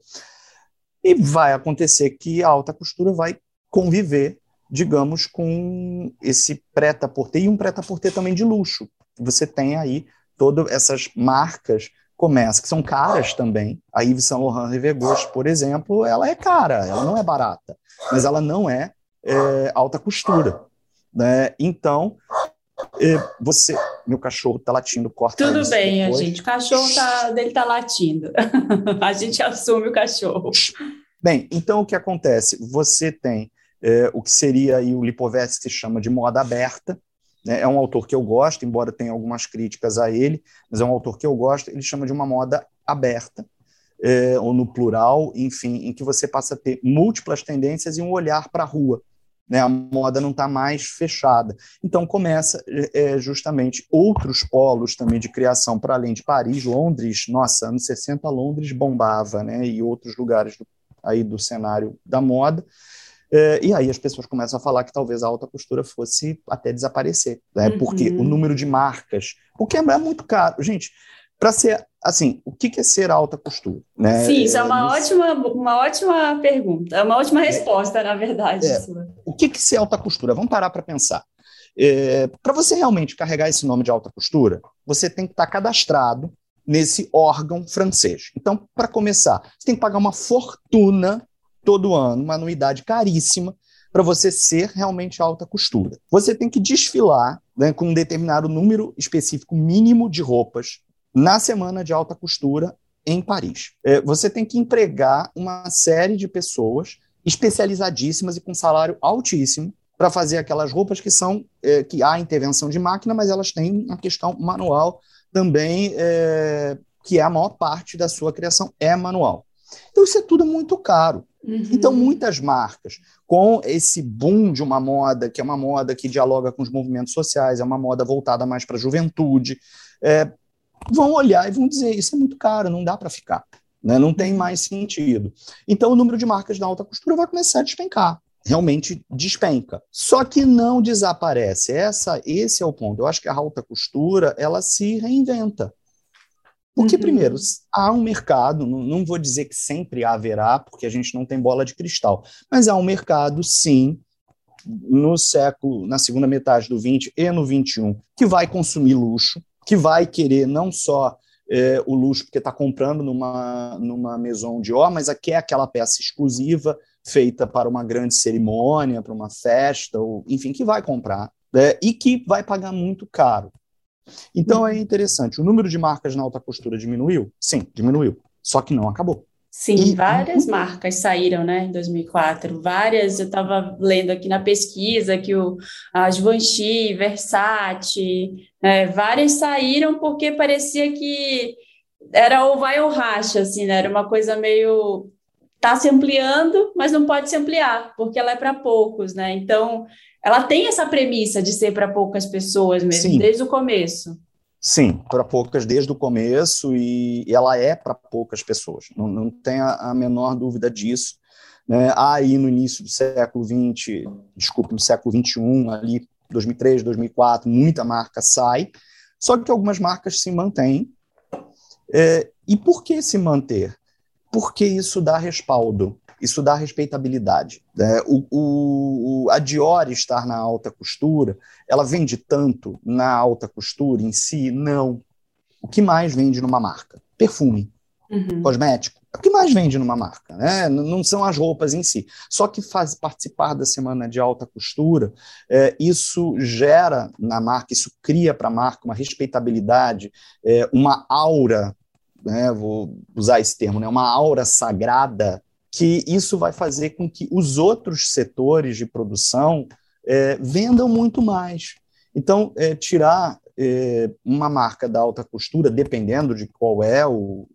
E vai acontecer que a alta costura vai conviver, digamos, com esse preta-porter e um preta-porter também de luxo. Você tem aí todas essas marcas começam, que são caras também. A Yves Saint Laurent Gauche, por exemplo, ela é cara, ela não é barata, mas ela não é, é alta costura. Né? Então, é, você, meu cachorro tá latindo, corta Tudo bem, depois. gente. O cachorro tá, dele tá latindo. a gente assume o cachorro. Bem, então o que acontece? Você tem é, o que seria aí o Lipovetsky chama de moda aberta? É um autor que eu gosto, embora tenha algumas críticas a ele, mas é um autor que eu gosto. Ele chama de uma moda aberta, é, ou no plural, enfim, em que você passa a ter múltiplas tendências e um olhar para a rua. Né? A moda não está mais fechada. Então começa é, justamente outros polos também de criação para além de Paris, Londres. Nossa, anos 60 Londres bombava, né? E outros lugares do, aí do cenário da moda. É, e aí as pessoas começam a falar que talvez a alta costura fosse até desaparecer, né? Uhum. Porque o número de marcas, porque é muito caro. Gente, para ser assim, o que é ser alta costura? Né? Sim, isso é uma, é, ótima, uma ótima pergunta, é uma ótima resposta, é, na verdade. É, o que é ser alta costura? Vamos parar para pensar. É, para você realmente carregar esse nome de alta costura, você tem que estar tá cadastrado nesse órgão francês. Então, para começar, você tem que pagar uma fortuna todo ano, uma anuidade caríssima, para você ser realmente alta costura. Você tem que desfilar né, com um determinado número específico mínimo de roupas na semana de alta costura em Paris. É, você tem que empregar uma série de pessoas especializadíssimas e com salário altíssimo para fazer aquelas roupas que são é, que há intervenção de máquina, mas elas têm uma questão manual também, é, que é a maior parte da sua criação é manual. Então isso é tudo muito caro. Uhum. Então, muitas marcas, com esse boom de uma moda, que é uma moda que dialoga com os movimentos sociais, é uma moda voltada mais para a juventude, é, vão olhar e vão dizer: isso é muito caro, não dá para ficar, né? não tem mais sentido. Então, o número de marcas da alta costura vai começar a despencar. Realmente despenca. Só que não desaparece. Essa, esse é o ponto. Eu acho que a alta costura ela se reinventa. Porque, uhum. primeiro, há um mercado, não, vou dizer que sempre haverá, porque a gente não tem bola de cristal, mas há um mercado, sim, no século, na segunda metade do 20 e no 21, que vai consumir luxo, que vai querer não só é, o luxo porque está comprando numa, numa maison de or, mas aqui é aquela peça exclusiva feita para uma grande cerimônia, para uma festa, ou enfim, que vai comprar né, e que vai pagar muito caro. Então é interessante. O número de marcas na alta costura diminuiu? Sim, diminuiu. Só que não acabou. Sim, e, várias marcas saíram, né, em 2004. Várias, eu estava lendo aqui na pesquisa que o, a Givenchy, Versace, né, várias saíram porque parecia que era ou vai ou racha, assim, né? Era uma coisa meio tá se ampliando, mas não pode se ampliar, porque ela é para poucos, né? Então, ela tem essa premissa de ser para poucas pessoas mesmo, Sim. desde o começo. Sim, para poucas desde o começo e ela é para poucas pessoas, não, não tem a, a menor dúvida disso. Né? Aí no início do século XX, desculpe, no século XXI, ali 2003, 2004, muita marca sai, só que algumas marcas se mantêm. É, e por que se manter? Porque isso dá respaldo isso dá respeitabilidade. Né? O, o, a Dior estar na alta costura, ela vende tanto na alta costura em si? Não. O que mais vende numa marca? Perfume, uhum. cosmético. É o que mais vende numa marca, né? Não são as roupas em si. Só que faz participar da semana de alta costura, é, isso gera na marca, isso cria para a marca uma respeitabilidade, é, uma aura, né? Vou usar esse termo, né? Uma aura sagrada que isso vai fazer com que os outros setores de produção é, vendam muito mais. Então, é, tirar é, uma marca da alta costura, dependendo de qual é o,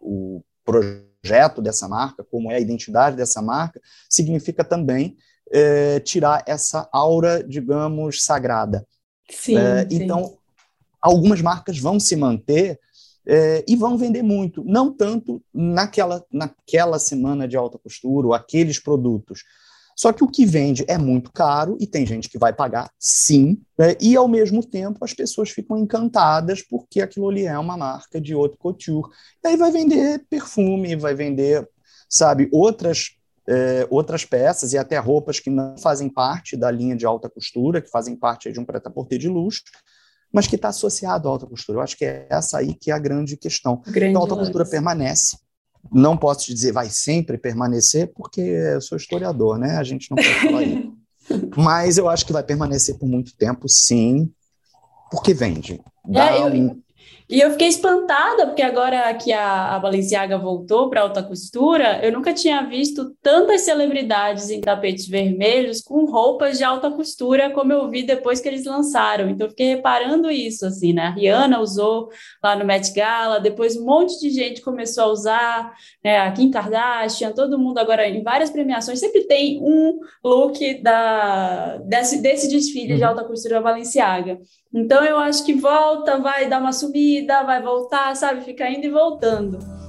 o projeto dessa marca, como é a identidade dessa marca, significa também é, tirar essa aura, digamos, sagrada. Sim, é, sim. Então, algumas marcas vão se manter é, e vão vender muito, não tanto naquela, naquela semana de alta costura ou aqueles produtos. Só que o que vende é muito caro e tem gente que vai pagar sim, né? e ao mesmo tempo as pessoas ficam encantadas porque aquilo ali é uma marca de haute couture. E aí vai vender perfume, vai vender, sabe, outras é, outras peças e até roupas que não fazem parte da linha de alta costura, que fazem parte de um prêt-à-porter de luxo, mas que está associado à alta costura. Eu acho que é essa aí que é a grande questão. Grande então, a alta costura permanece. Não posso te dizer vai sempre permanecer, porque eu sou historiador, né? A gente não pode falar isso. Mas eu acho que vai permanecer por muito tempo, sim, porque vende. Dá é, eu, um, e eu fiquei espantada, porque agora que a, a Balenciaga voltou para alta costura, eu nunca tinha visto tantas celebridades em tapetes vermelhos com roupas de alta costura como eu vi depois que eles lançaram. Então, eu fiquei reparando isso, assim, né? A Rihanna usou lá no Met Gala, depois um monte de gente começou a usar, né? A Kim Kardashian, todo mundo agora em várias premiações, sempre tem um look da, desse, desse desfile de uhum. alta costura da Balenciaga. Então eu acho que volta, vai dar uma subida, vai voltar, sabe? Fica indo e voltando.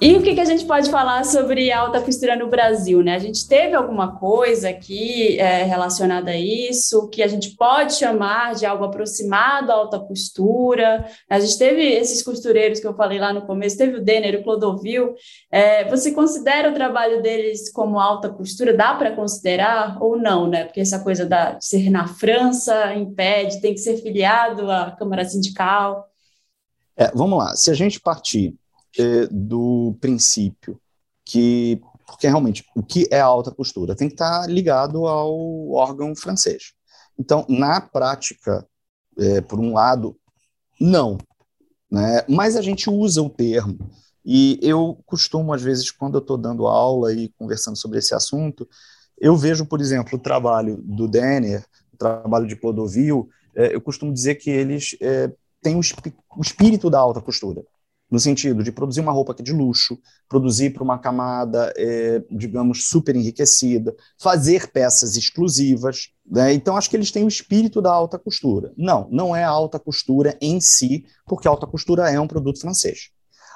E o que, que a gente pode falar sobre alta costura no Brasil, né? A gente teve alguma coisa aqui é, relacionada a isso, que a gente pode chamar de algo aproximado à alta costura. A gente teve esses costureiros que eu falei lá no começo, teve o Denner, o Clodovil. É, você considera o trabalho deles como alta costura? Dá para considerar ou não, né? Porque essa coisa da, de ser na França impede, tem que ser filiado à Câmara Sindical. É, vamos lá, se a gente partir é, do princípio que, porque realmente o que é alta costura tem que estar ligado ao órgão francês. Então, na prática, é, por um lado, não, né? mas a gente usa o termo. E eu costumo, às vezes, quando eu estou dando aula e conversando sobre esse assunto, eu vejo, por exemplo, o trabalho do Denner, o trabalho de Clodovil, é, eu costumo dizer que eles é, têm o, o espírito da alta costura no sentido de produzir uma roupa que é de luxo, produzir para uma camada, é, digamos, super enriquecida, fazer peças exclusivas. Né? Então, acho que eles têm o espírito da alta costura. Não, não é a alta costura em si, porque a alta costura é um produto francês.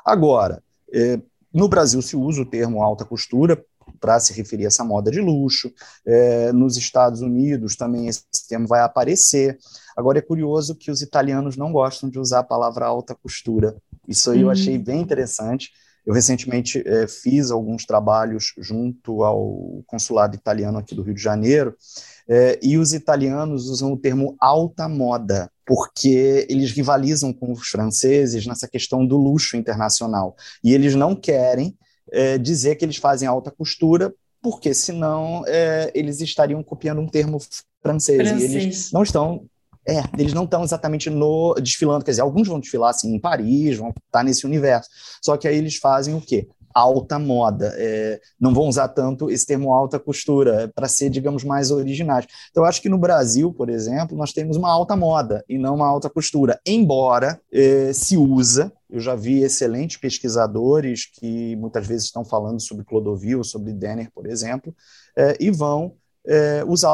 Agora, é, no Brasil se usa o termo alta costura para se referir a essa moda de luxo. É, nos Estados Unidos também esse termo vai aparecer. Agora é curioso que os italianos não gostam de usar a palavra alta costura. Isso aí uhum. eu achei bem interessante. Eu recentemente é, fiz alguns trabalhos junto ao consulado italiano aqui do Rio de Janeiro, é, e os italianos usam o termo alta moda, porque eles rivalizam com os franceses nessa questão do luxo internacional. E eles não querem é, dizer que eles fazem alta costura, porque senão eles estariam copiando um termo francês, francês. E eles não estão. É, eles não estão exatamente no desfilando, quer dizer, alguns vão desfilar assim em Paris, vão estar nesse universo. Só que aí eles fazem o quê? alta moda. É, não vão usar tanto esse termo alta costura, é para ser, digamos, mais originais. Então, eu acho que no Brasil, por exemplo, nós temos uma alta moda e não uma alta costura, embora é, se usa. Eu já vi excelentes pesquisadores que muitas vezes estão falando sobre Clodovil, sobre Denner, por exemplo, é, e vão é, usar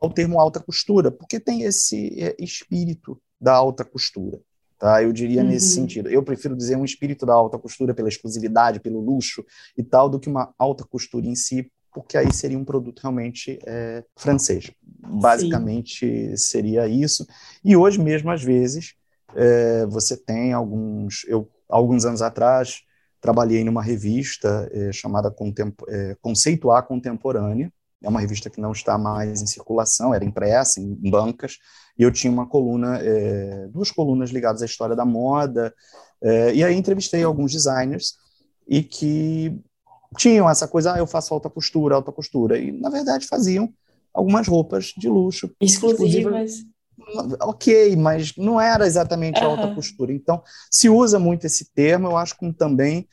o termo alta costura, porque tem esse é, espírito da alta costura. Tá? Eu diria uhum. nesse sentido. Eu prefiro dizer um espírito da alta costura pela exclusividade, pelo luxo e tal, do que uma alta costura em si, porque aí seria um produto realmente é, francês. Basicamente Sim. seria isso. E hoje mesmo, às vezes, é, você tem alguns. Eu, alguns anos atrás, trabalhei numa revista é, chamada Contem é, Conceito A Contemporânea, é uma revista que não está mais em circulação, era impressa em bancas, e eu tinha uma coluna, é, duas colunas ligadas à história da moda, é, e aí entrevistei alguns designers e que tinham essa coisa, ah, eu faço alta costura, alta costura, e na verdade faziam algumas roupas de luxo. Exclusivas. Ok, mas não era exatamente uhum. alta costura. Então, se usa muito esse termo, eu acho que também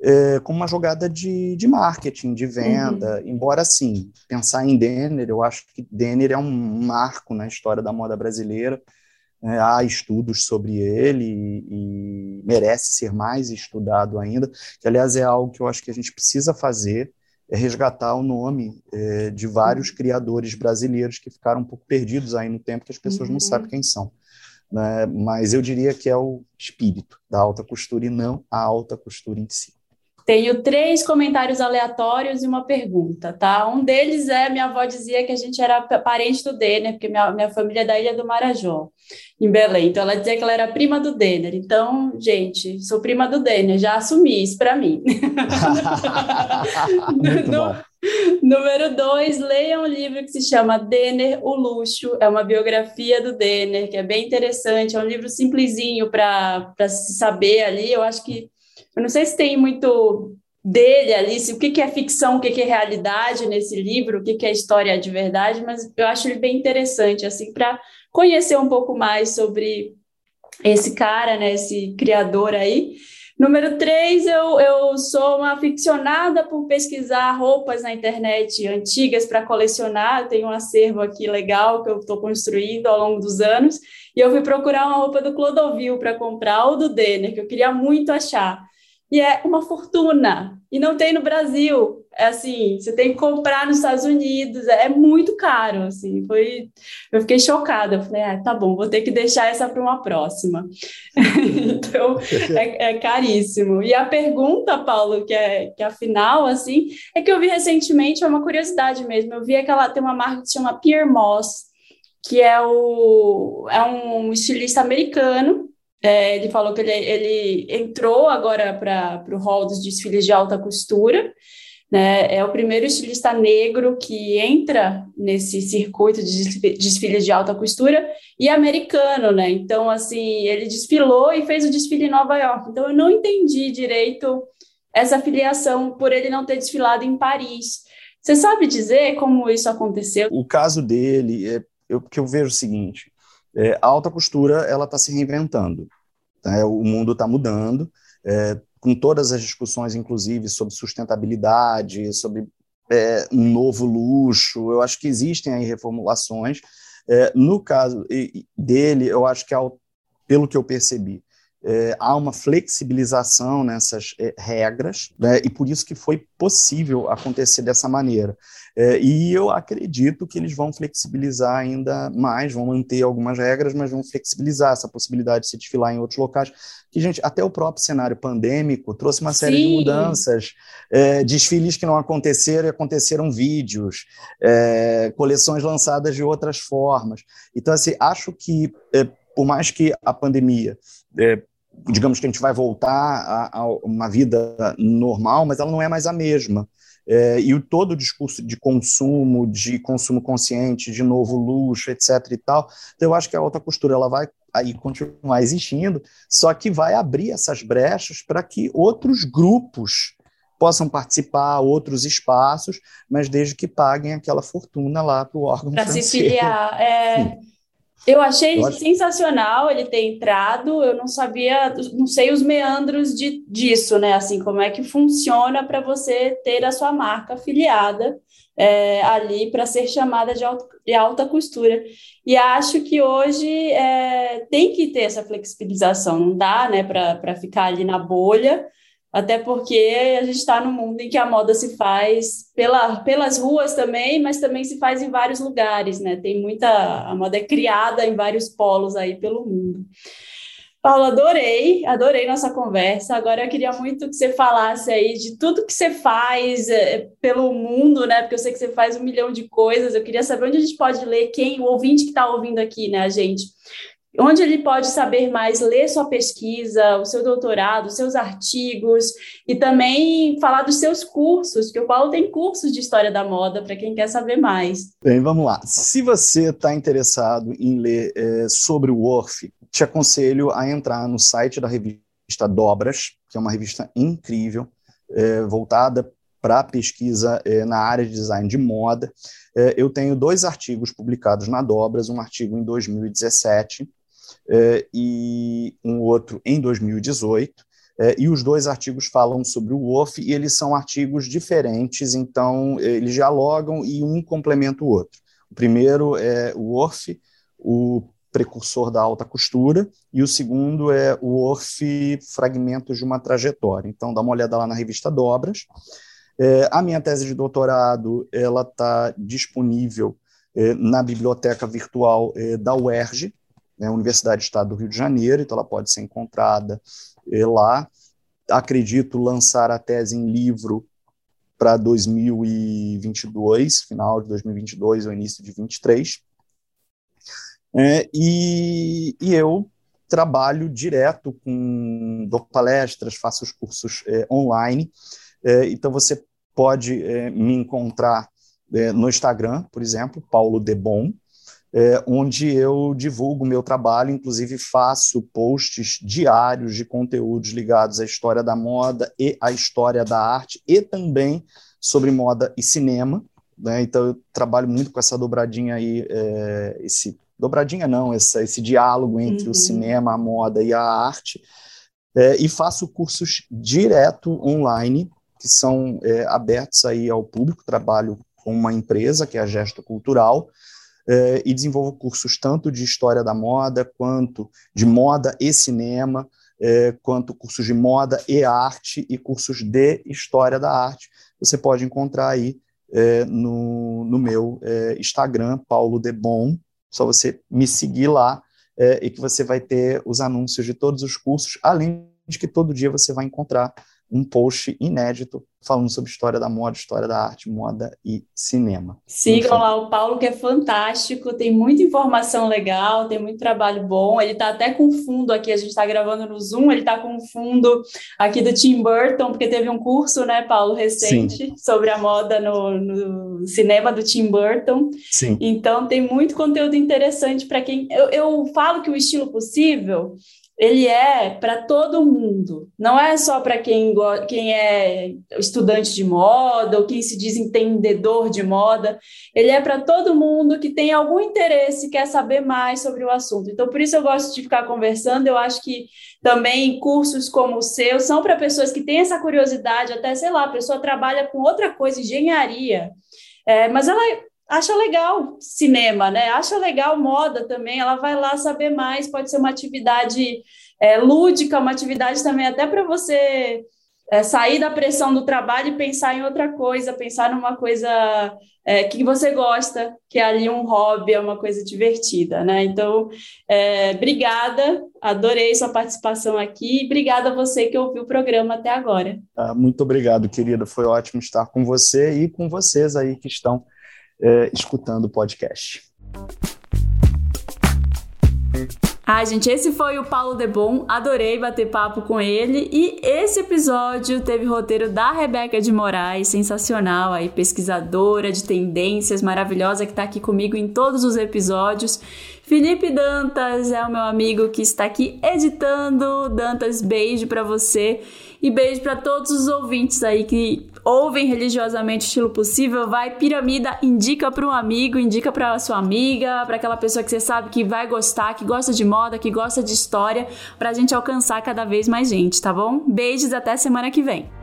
é, como uma jogada de, de marketing, de venda. Uhum. Embora, assim, pensar em Denner, eu acho que Denner é um marco na história da moda brasileira. É, há estudos sobre ele e, e, merece ser mais estudado ainda, que, aliás, é algo que eu acho que a gente precisa fazer, é resgatar o nome é, de vários uhum. criadores brasileiros que ficaram um pouco perdidos aí no tempo, que as pessoas uhum. não sabem quem são. Né? Mas eu diria que é o espírito da alta costura e não a alta costura em si. Tenho três comentários aleatórios e uma pergunta, tá? Um deles é: minha avó dizia que a gente era parente do Denner, porque minha, minha família é da Ilha do Marajó, em Belém. Então, ela dizia que ela era prima do Denner. Então, gente, sou prima do Denner, já assumi isso para mim. no, número dois, leia um livro que se chama Denner, o Luxo. É uma biografia do Denner, que é bem interessante. É um livro simplesinho para se saber ali. Eu acho que eu não sei se tem muito dele ali, se, o que, que é ficção, o que, que é realidade nesse livro, o que, que é história de verdade, mas eu acho ele bem interessante, assim, para conhecer um pouco mais sobre esse cara, né, esse criador aí. Número três, eu, eu sou uma aficionada por pesquisar roupas na internet antigas para colecionar. Eu tenho um acervo aqui legal que eu estou construindo ao longo dos anos. E eu fui procurar uma roupa do Clodovil para comprar, ou do Denner, que eu queria muito achar e é uma fortuna. E não tem no Brasil. É assim, você tem que comprar nos Estados Unidos, é muito caro, assim. Foi, eu fiquei chocada. Eu falei, ah, tá bom, vou ter que deixar essa para uma próxima. então, é, é, caríssimo. E a pergunta, Paulo, que é que é a final, assim, é que eu vi recentemente, é uma curiosidade mesmo. Eu vi aquela tem uma marca que se chama Pierre Moss, que é o é um estilista americano é, ele falou que ele, ele entrou agora para o hall dos desfiles de alta costura, né? É o primeiro estilista negro que entra nesse circuito de desfiles de alta costura e americano, né? Então, assim, ele desfilou e fez o desfile em Nova York. Então, eu não entendi direito essa filiação por ele não ter desfilado em Paris. Você sabe dizer como isso aconteceu? O caso dele é eu, que eu vejo o seguinte: é, a alta costura ela está se reinventando. Né? O mundo está mudando, é, com todas as discussões, inclusive, sobre sustentabilidade, sobre é, um novo luxo. Eu acho que existem aí reformulações. É, no caso dele, eu acho que, pelo que eu percebi, é, há uma flexibilização nessas é, regras, né, e por isso que foi possível acontecer dessa maneira. É, e eu acredito que eles vão flexibilizar ainda mais, vão manter algumas regras, mas vão flexibilizar essa possibilidade de se desfilar em outros locais. Que, gente, até o próprio cenário pandêmico trouxe uma série Sim. de mudanças, é, desfiles que não aconteceram e aconteceram vídeos, é, coleções lançadas de outras formas. Então, assim, acho que é, por mais que a pandemia, é, digamos que a gente vai voltar a, a, uma vida normal, mas ela não é mais a mesma. É, e o, todo o discurso de consumo, de consumo consciente, de novo luxo, etc. e tal. Então, eu acho que a alta costura ela vai aí continuar existindo, só que vai abrir essas brechas para que outros grupos possam participar, outros espaços, mas desde que paguem aquela fortuna lá para o órgão Para se filiar. É... Eu achei eu acho... sensacional ele ter entrado. Eu não sabia, não sei os meandros de, disso, né? Assim, como é que funciona para você ter a sua marca afiliada é, ali para ser chamada de, alto, de, alta costura. E acho que hoje é, tem que ter essa flexibilização, não dá, né, para ficar ali na bolha até porque a gente está num mundo em que a moda se faz pela, pelas ruas também, mas também se faz em vários lugares, né? Tem muita. A moda é criada em vários polos aí pelo mundo. Paulo, adorei, adorei nossa conversa. Agora eu queria muito que você falasse aí de tudo que você faz é, pelo mundo, né? Porque eu sei que você faz um milhão de coisas. Eu queria saber onde a gente pode ler, quem, o ouvinte que está ouvindo aqui, né, a gente onde ele pode saber mais, ler sua pesquisa, o seu doutorado, seus artigos e também falar dos seus cursos, que o Paulo tem cursos de história da moda para quem quer saber mais. Bem, vamos lá. Se você está interessado em ler é, sobre o Worf, te aconselho a entrar no site da revista Dobras, que é uma revista incrível, é, voltada para pesquisa é, na área de design de moda. É, eu tenho dois artigos publicados na Dobras, um artigo em 2017 é, e um outro em 2018. É, e os dois artigos falam sobre o WOF e eles são artigos diferentes, então eles dialogam e um complementa o outro. O primeiro é o WOF, o precursor da alta costura, e o segundo é o WOF Fragmentos de uma Trajetória. Então dá uma olhada lá na revista Dobras. É, a minha tese de doutorado ela está disponível é, na biblioteca virtual é, da UERJ, né, Universidade do Estado do Rio de Janeiro, então ela pode ser encontrada eh, lá. Acredito lançar a tese em livro para 2022, final de 2022 ou início de 2023. É, e, e eu trabalho direto com, dou palestras, faço os cursos é, online, é, então você pode é, me encontrar é, no Instagram, por exemplo, Paulo Debon, é, onde eu divulgo meu trabalho, inclusive faço posts diários de conteúdos ligados à história da moda e à história da arte, e também sobre moda e cinema. Né? Então, eu trabalho muito com essa dobradinha aí, é, esse dobradinha não, essa, esse diálogo entre uhum. o cinema, a moda e a arte, é, e faço cursos direto online, que são é, abertos aí ao público, trabalho com uma empresa, que é a Gesto Cultural, eh, e desenvolvo cursos tanto de história da moda, quanto de moda e cinema, eh, quanto cursos de moda e arte e cursos de história da arte. Você pode encontrar aí eh, no, no meu Instagram, Paulo Debon, só você me seguir lá e que você vai ter os anúncios de todos os cursos, além de que todo dia você vai encontrar um post inédito falando sobre história da moda, história da arte, moda e cinema. Sigam lá o Paulo, que é fantástico, tem muita informação legal, tem muito trabalho bom. Ele está até com fundo aqui, a gente está gravando no Zoom, ele está com fundo aqui do Tim Burton, porque teve um curso, né, Paulo, recente Sim. sobre a moda no, no, cinema do Tim Burton. Sim. Então tem muito conteúdo interessante para quem. Eu, eu falo que o estilo possível ele é para todo mundo, não é só para quem, quem é estudante de moda ou quem se diz entendedor de moda, ele é para todo mundo que tem algum interesse, quer saber mais sobre o assunto. Então, por isso eu gosto de ficar conversando, eu acho que também cursos como o seu são para pessoas que têm essa curiosidade, até, sei lá, a pessoa trabalha com outra coisa, engenharia, é, mas ela acha legal cinema, né? Acha legal moda também, ela vai lá saber mais, pode ser uma atividade é, lúdica, uma atividade também até para você é, sair da pressão do trabalho e pensar em outra coisa, pensar numa coisa é, que você gosta, que é ali um hobby, é uma coisa divertida, né? Então, é, obrigada, adorei sua participação aqui, obrigada a você que ouviu o programa até agora. Ah, muito obrigado, querida, foi ótimo estar com você e com vocês aí que estão é, escutando o podcast. Ah, gente, esse foi o Paulo Debon, adorei bater papo com ele e esse episódio teve roteiro da Rebeca de Moraes, sensacional aí, pesquisadora de tendências, maravilhosa que está aqui comigo em todos os episódios. Felipe Dantas é o meu amigo que está aqui editando. Dantas, beijo para você. E beijo para todos os ouvintes aí que ouvem religiosamente o estilo possível. Vai piramida, indica para um amigo, indica para sua amiga, para aquela pessoa que você sabe que vai gostar, que gosta de moda, que gosta de história, pra gente alcançar cada vez mais gente, tá bom? Beijos até semana que vem.